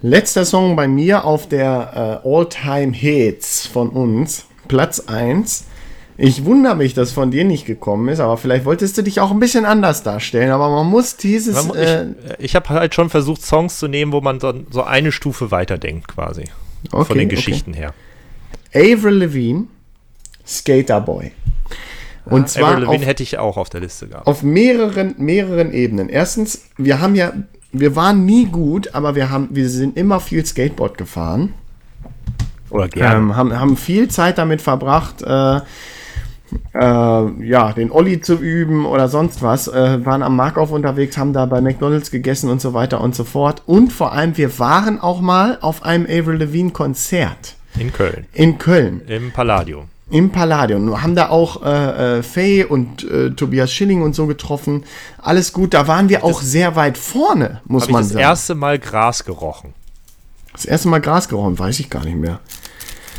Letzter Song bei mir auf der äh, All-Time Hits von uns, Platz 1. Ich wundere mich, dass von dir nicht gekommen ist, aber vielleicht wolltest du dich auch ein bisschen anders darstellen, aber man muss dieses. Mu- äh, ich ich habe halt schon versucht, Songs zu nehmen, wo man so, so eine Stufe weiterdenkt, quasi. Okay, von den okay. Geschichten her. Avril Lavigne, Skater Boy. Und zwar Avril Lavigne auf, hätte ich auch auf der Liste gehabt. auf mehreren, mehreren Ebenen. Erstens, wir haben ja, wir waren nie gut, aber wir haben, wir sind immer viel Skateboard gefahren. Oder gerne. Ähm, haben, haben viel Zeit damit verbracht, äh, äh, ja, den Olli zu üben oder sonst was. Äh, waren am Markauf unterwegs, haben da bei McDonalds gegessen und so weiter und so fort. Und vor allem, wir waren auch mal auf einem Avril Lavigne Konzert in Köln. in Köln. Im Palladium. Im Palladium. Haben da auch äh, äh, Faye und äh, Tobias Schilling und so getroffen. Alles gut. Da waren wir auch sehr weit vorne, muss Habe ich man das sagen. erste Mal Gras gerochen. das erste Mal Gras geräumt, weiß ich gar nicht mehr.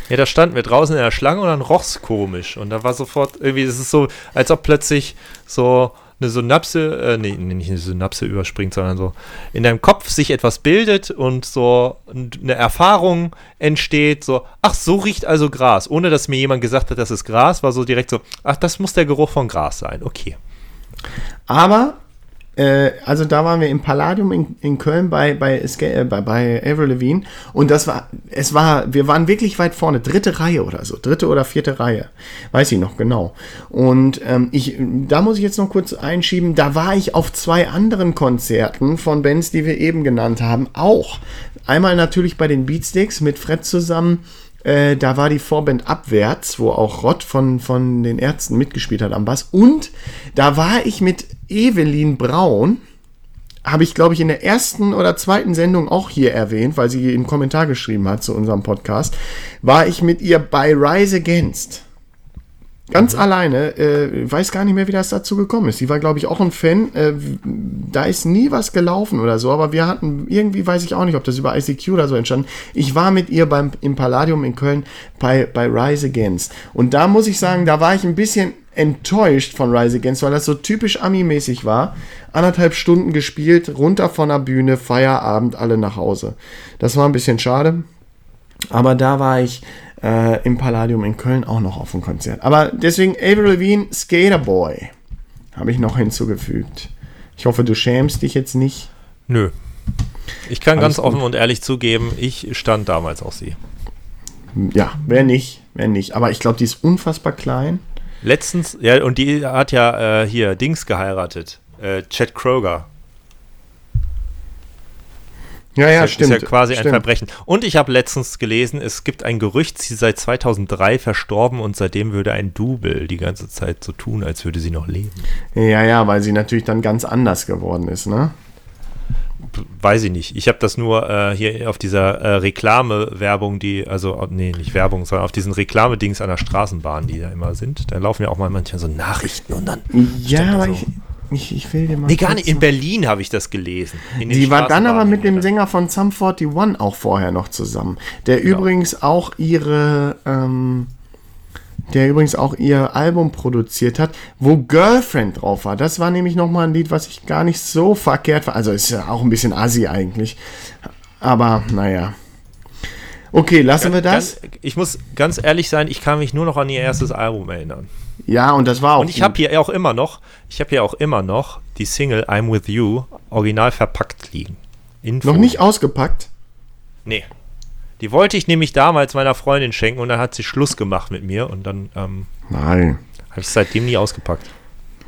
Ja, da standen wir draußen in der Schlange und dann roch's komisch. Und da war sofort irgendwie, es ist so, als ob plötzlich so eine Synapse, äh, nee, nicht eine Synapse überspringt, sondern so in deinem Kopf sich etwas bildet und so eine Erfahrung entsteht, so, ach, so riecht also Gras. Ohne dass mir jemand gesagt hat, das ist Gras, war so direkt so, ach, das muss der Geruch von Gras sein. Okay. Aber, äh, also da waren wir im Palladium in, in Köln bei, bei, äh, bei, bei Avril Lavigne und das war, es war, wir waren wirklich weit vorne, dritte Reihe oder so, dritte oder vierte Reihe, weiß ich noch genau. Und ähm, ich, da muss ich jetzt noch kurz einschieben, da war ich auf zwei anderen Konzerten von Bands, die wir eben genannt haben, auch. Einmal natürlich bei den Beatsticks mit Fred zusammen. Äh, da war die Vorband Abwärts, wo auch Rott von, von den Ärzten mitgespielt hat am Bass. Und da war ich mit Evelyn Braun, habe ich, glaube ich, in der ersten oder zweiten Sendung auch hier erwähnt, weil sie einen Kommentar geschrieben hat zu unserem Podcast, war ich mit ihr bei Rise Against. Ganz alleine, äh, weiß gar nicht mehr, wie das dazu gekommen ist. Sie war, glaube ich, auch ein Fan. Äh, da ist nie was gelaufen oder so, aber wir hatten, irgendwie weiß ich auch nicht, ob das über ICQ oder so entstanden. Ich war mit ihr beim, im Palladium in Köln bei, bei Rise Against. Und da muss ich sagen, da war ich ein bisschen enttäuscht von Rise Against, weil das so typisch Ami-mäßig war. Anderthalb Stunden gespielt, runter von der Bühne, Feierabend, alle nach Hause. Das war ein bisschen schade. Aber da war ich äh, im Palladium in Köln auch noch auf dem Konzert. Aber deswegen Avril Lavigne, Skaterboy, habe ich noch hinzugefügt. Ich hoffe, du schämst dich jetzt nicht. Nö. Ich kann Alles ganz offen gut. und ehrlich zugeben, ich stand damals auf sie. Ja, wer nicht, wer nicht. Aber ich glaube, die ist unfassbar klein. Letztens, ja, und die hat ja äh, hier Dings geheiratet. Äh, Chad Kroger. Ja, ja, das stimmt. ist ja quasi ein stimmt. Verbrechen. Und ich habe letztens gelesen, es gibt ein Gerücht, sie sei 2003 verstorben und seitdem würde ein Double die ganze Zeit so tun, als würde sie noch leben. Ja, ja, weil sie natürlich dann ganz anders geworden ist, ne? Weiß ich nicht. Ich habe das nur äh, hier auf dieser äh, Reklame-Werbung, die, also, nee, nicht Werbung, sondern auf diesen Reklamedings an der Straßenbahn, die da immer sind. Da laufen ja auch mal manchmal so Nachrichten und dann. Ja, aber so. ich, ich, ich will dir mal. Nee, gar nicht. In Berlin habe ich das gelesen. Die war dann aber mit dem. Sänger von Sum 41 auch vorher noch zusammen. Der Genau. übrigens auch ihre, ähm, der übrigens auch ihr Album produziert hat, wo Girlfriend drauf war. Das war nämlich nochmal ein Lied, was ich gar nicht so verkehrt war. Also ist ja auch ein bisschen assi eigentlich. Aber naja. Okay, lassen wir das. Ganz, ich muss ganz ehrlich sein, ich kann mich nur noch an ihr erstes Album erinnern. Ja, und das war auch. Und ich habe hier auch immer noch, ich habe hier auch immer noch die Single I'm With You original verpackt liegen. Info. Noch nicht ausgepackt? Nee. Die wollte ich nämlich damals meiner Freundin schenken und dann hat sie Schluss gemacht mit mir und dann ähm, Nein. habe ich es seitdem nie ausgepackt.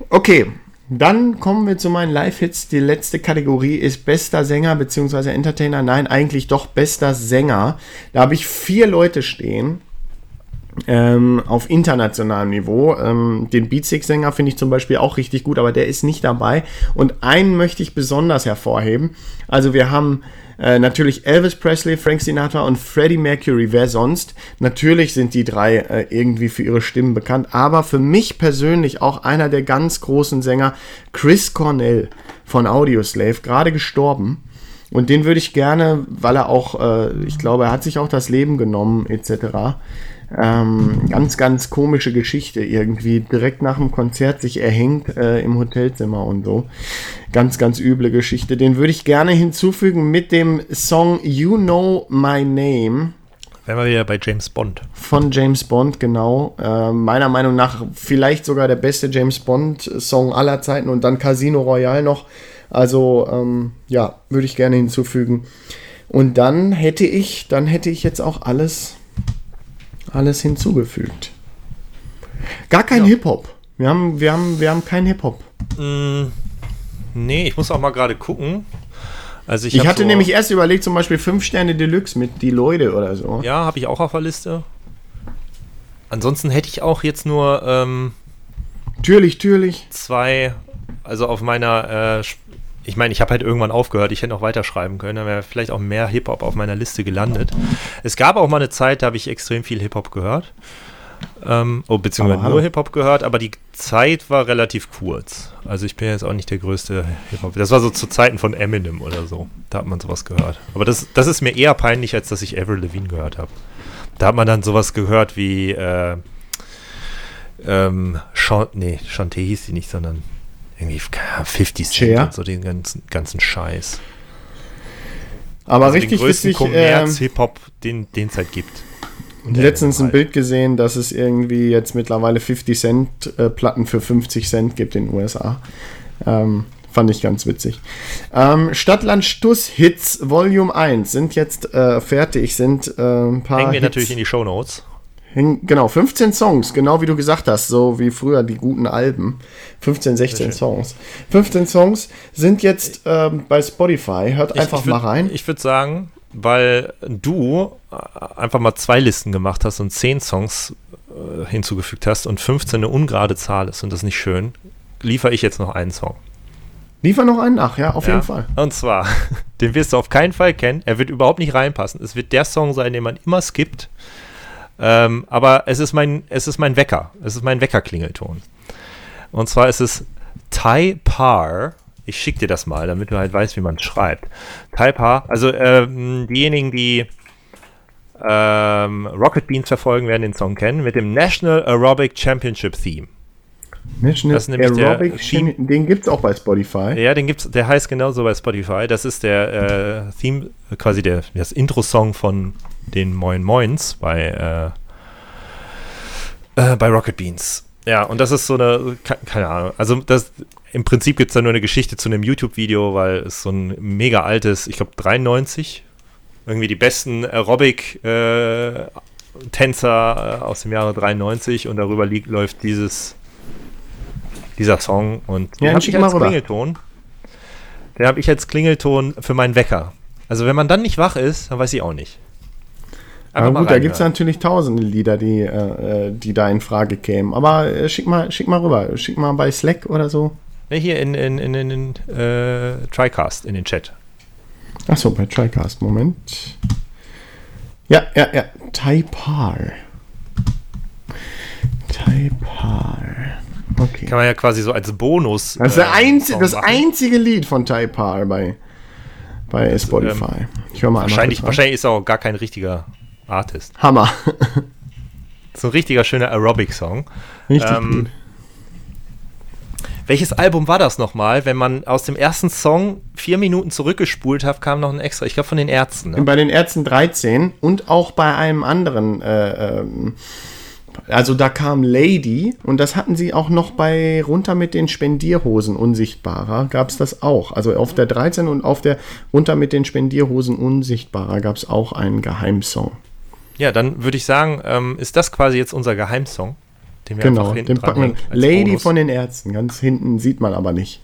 Okay, dann kommen wir zu meinen Live-Hits. Die letzte Kategorie ist bester Sänger bzw. Entertainer. Nein, eigentlich doch bester Sänger. Da habe ich vier Leute stehen. Ähm, auf internationalem Niveau. Ähm, den Beatstick-Sänger finde ich zum Beispiel auch richtig gut, aber der ist nicht dabei. Und einen möchte ich besonders hervorheben. Also wir haben äh, natürlich Elvis Presley, Frank Sinatra und Freddie Mercury. Wer sonst? Natürlich sind die drei äh, irgendwie für ihre Stimmen bekannt, aber für mich persönlich auch einer der ganz großen Sänger, Chris Cornell von Audioslave, gerade gestorben. Und den würde ich gerne, weil er auch, äh, ich glaube, er hat sich auch das Leben genommen, etc. Ähm, ganz, ganz komische Geschichte irgendwie. Direkt nach dem Konzert sich erhängt äh, im Hotelzimmer und so. Ganz, ganz üble Geschichte. Den würde ich gerne hinzufügen mit dem Song You Know My Name. Wären wir wieder bei James Bond. Von James Bond, genau. Äh, meiner Meinung nach vielleicht sogar der beste James Bond-Song aller Zeiten und dann Casino Royale noch. Also, ähm, ja, würde ich gerne hinzufügen. Und dann hätte ich, dann hätte ich jetzt auch alles alles hinzugefügt. Gar kein ja. Hip-Hop. Wir haben, wir haben, wir haben kein Hip-Hop. Mm, nee, ich muss auch mal gerade gucken. Also ich, ich hatte so nämlich erst überlegt, zum Beispiel 5 Sterne Deluxe mit die Leute oder so. Ja, habe ich auch auf der Liste. Ansonsten hätte ich auch jetzt nur ähm, Türlich, türlich. Zwei, also auf meiner äh, ich meine, ich habe halt irgendwann aufgehört, ich hätte noch weiterschreiben können, dann wäre vielleicht auch mehr Hip-Hop auf meiner Liste gelandet. Es gab auch mal eine Zeit, da habe ich extrem viel Hip-Hop gehört. Ähm, oh, beziehungsweise nur Hip-Hop gehört, aber die Zeit war relativ kurz. Also ich bin jetzt auch nicht der größte Hip-Hop. Das war so zu Zeiten von Eminem oder so. Da hat man sowas gehört. Aber das, das ist mir eher peinlich, als dass ich Avril Levine gehört habe. Da hat man dann sowas gehört wie äh, ähm, Chant, nee, Chanté hieß sie nicht, sondern irgendwie 50 Cent Share. und so den ganzen, ganzen Scheiß. Aber also richtig den größten witzig, Kommerz äh, Hip-Hop, den es halt gibt. Und letztens ein Bild gesehen, dass es irgendwie jetzt mittlerweile 50 Cent äh, Platten für 50 Cent gibt in den USA. Ähm, fand ich ganz witzig. Ähm, Stadtland Stuss Hits Volume 1 sind jetzt äh, fertig, sind äh, ein paar. Hängen wir Hits. natürlich in die Show Notes. Genau, 15 Songs, genau wie du gesagt hast, so wie früher die guten Alben. 15, 16 Songs. 15 Songs sind jetzt ähm, bei Spotify. Hört einfach ich, ich würd, mal rein. Ich würde sagen, weil du äh, einfach mal zwei Listen gemacht hast und 10 Songs äh, hinzugefügt hast und 15 eine ungerade Zahl ist und das nicht schön, liefere ich jetzt noch einen Song. Liefer noch einen nach, ja, auf ja, jeden Fall. Und zwar, <laughs> den wirst du auf keinen Fall kennen. Er wird überhaupt nicht reinpassen. Es wird der Song sein, den man immer skippt. Ähm, aber es ist mein, es ist mein Wecker. Es ist mein Weckerklingelton. Und zwar ist es Tai Par. Ich schicke dir das mal, damit du halt weißt, wie man schreibt. Tai Par, also ähm, diejenigen, die ähm, Rocket Beans verfolgen, werden den Song kennen, mit dem National Aerobic Championship Theme. National das ist nämlich Aerobic der den gibt es auch bei Spotify. Ja, den gibt's, der heißt genauso bei Spotify. Das ist der äh, Theme, quasi der, das Intro-Song von den Moin Moins bei, äh, äh, bei Rocket Beans. Ja, und das ist so eine, keine Ahnung, also das, im Prinzip gibt es da nur eine Geschichte zu einem YouTube-Video, weil es so ein mega altes, ich glaube 93, irgendwie die besten Aerobic-Tänzer äh, aus dem Jahre 93 und darüber liegt, läuft dieses, dieser Song und den ja, habe ich als Klingelton. Den habe ich als Klingelton für meinen Wecker. Also wenn man dann nicht wach ist, dann weiß ich auch nicht. Aber gut, da gibt es natürlich tausende Lieder, die, äh, äh, die da in Frage kämen. Aber äh, schick, mal, schick mal rüber. Schick mal bei Slack oder so. Ne, hier in, in, in, in, in äh, TriCast, in den Chat. Achso, bei TriCast. Moment. Ja, ja, ja. Taipar. Taipar. Okay. Kann man ja quasi so als Bonus. Das ist äh, einzi das einzige Lied von Taipar bei, bei Spotify. Ähm, ich höre mal wahrscheinlich, wahrscheinlich ist auch gar kein richtiger Artist. Hammer. <laughs> So ein richtiger schöner Aerobic-Song. Richtig Ähm. Welches Album war das nochmal? Wenn man aus dem ersten Song vier Minuten zurückgespult hat, kam noch ein extra. Ich glaube von den Ärzten. Ne? Bei den Ärzten 13 und auch bei einem anderen, äh, ähm, also da kam Lady und das hatten sie auch noch bei Runter mit den Spendierhosen Unsichtbarer, gab es das auch. Also auf der 13 und auf der Runter mit den Spendierhosen Unsichtbarer gab es auch einen Geheimsong. Ja, dann würde ich sagen, ähm, ist das quasi jetzt unser Geheimsong, den wir Genau, einfach hinten den packen als Lady Bonus. von den Ärzten, ganz hinten sieht man aber nicht.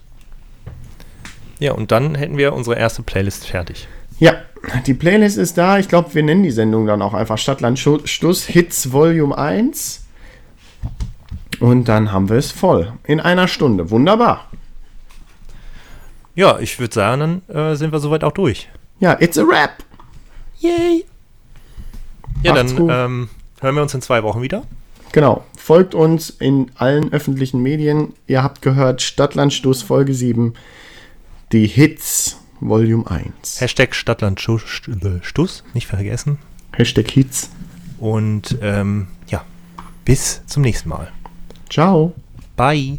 Ja, und dann hätten wir unsere erste Playlist fertig. Ja, die Playlist ist da. Ich glaube, wir nennen die Sendung dann auch einfach Stadtland Stuss Hits Volume 1. Und dann haben wir es voll. In einer Stunde. Wunderbar. Ja, ich würde sagen, dann äh, sind wir soweit auch durch. Ja, it's a rap. Yay! Ja, Macht's dann ähm, hören wir uns in zwei Wochen wieder. Genau. Folgt uns in allen öffentlichen Medien. Ihr habt gehört Stadtland Stuss Folge 7. Die Hits Volume 1. Hashtag Stadtland Schu- Stu- Stuss, nicht vergessen. Hashtag Hits. Und ähm, ja, bis zum nächsten Mal. Ciao. Bye.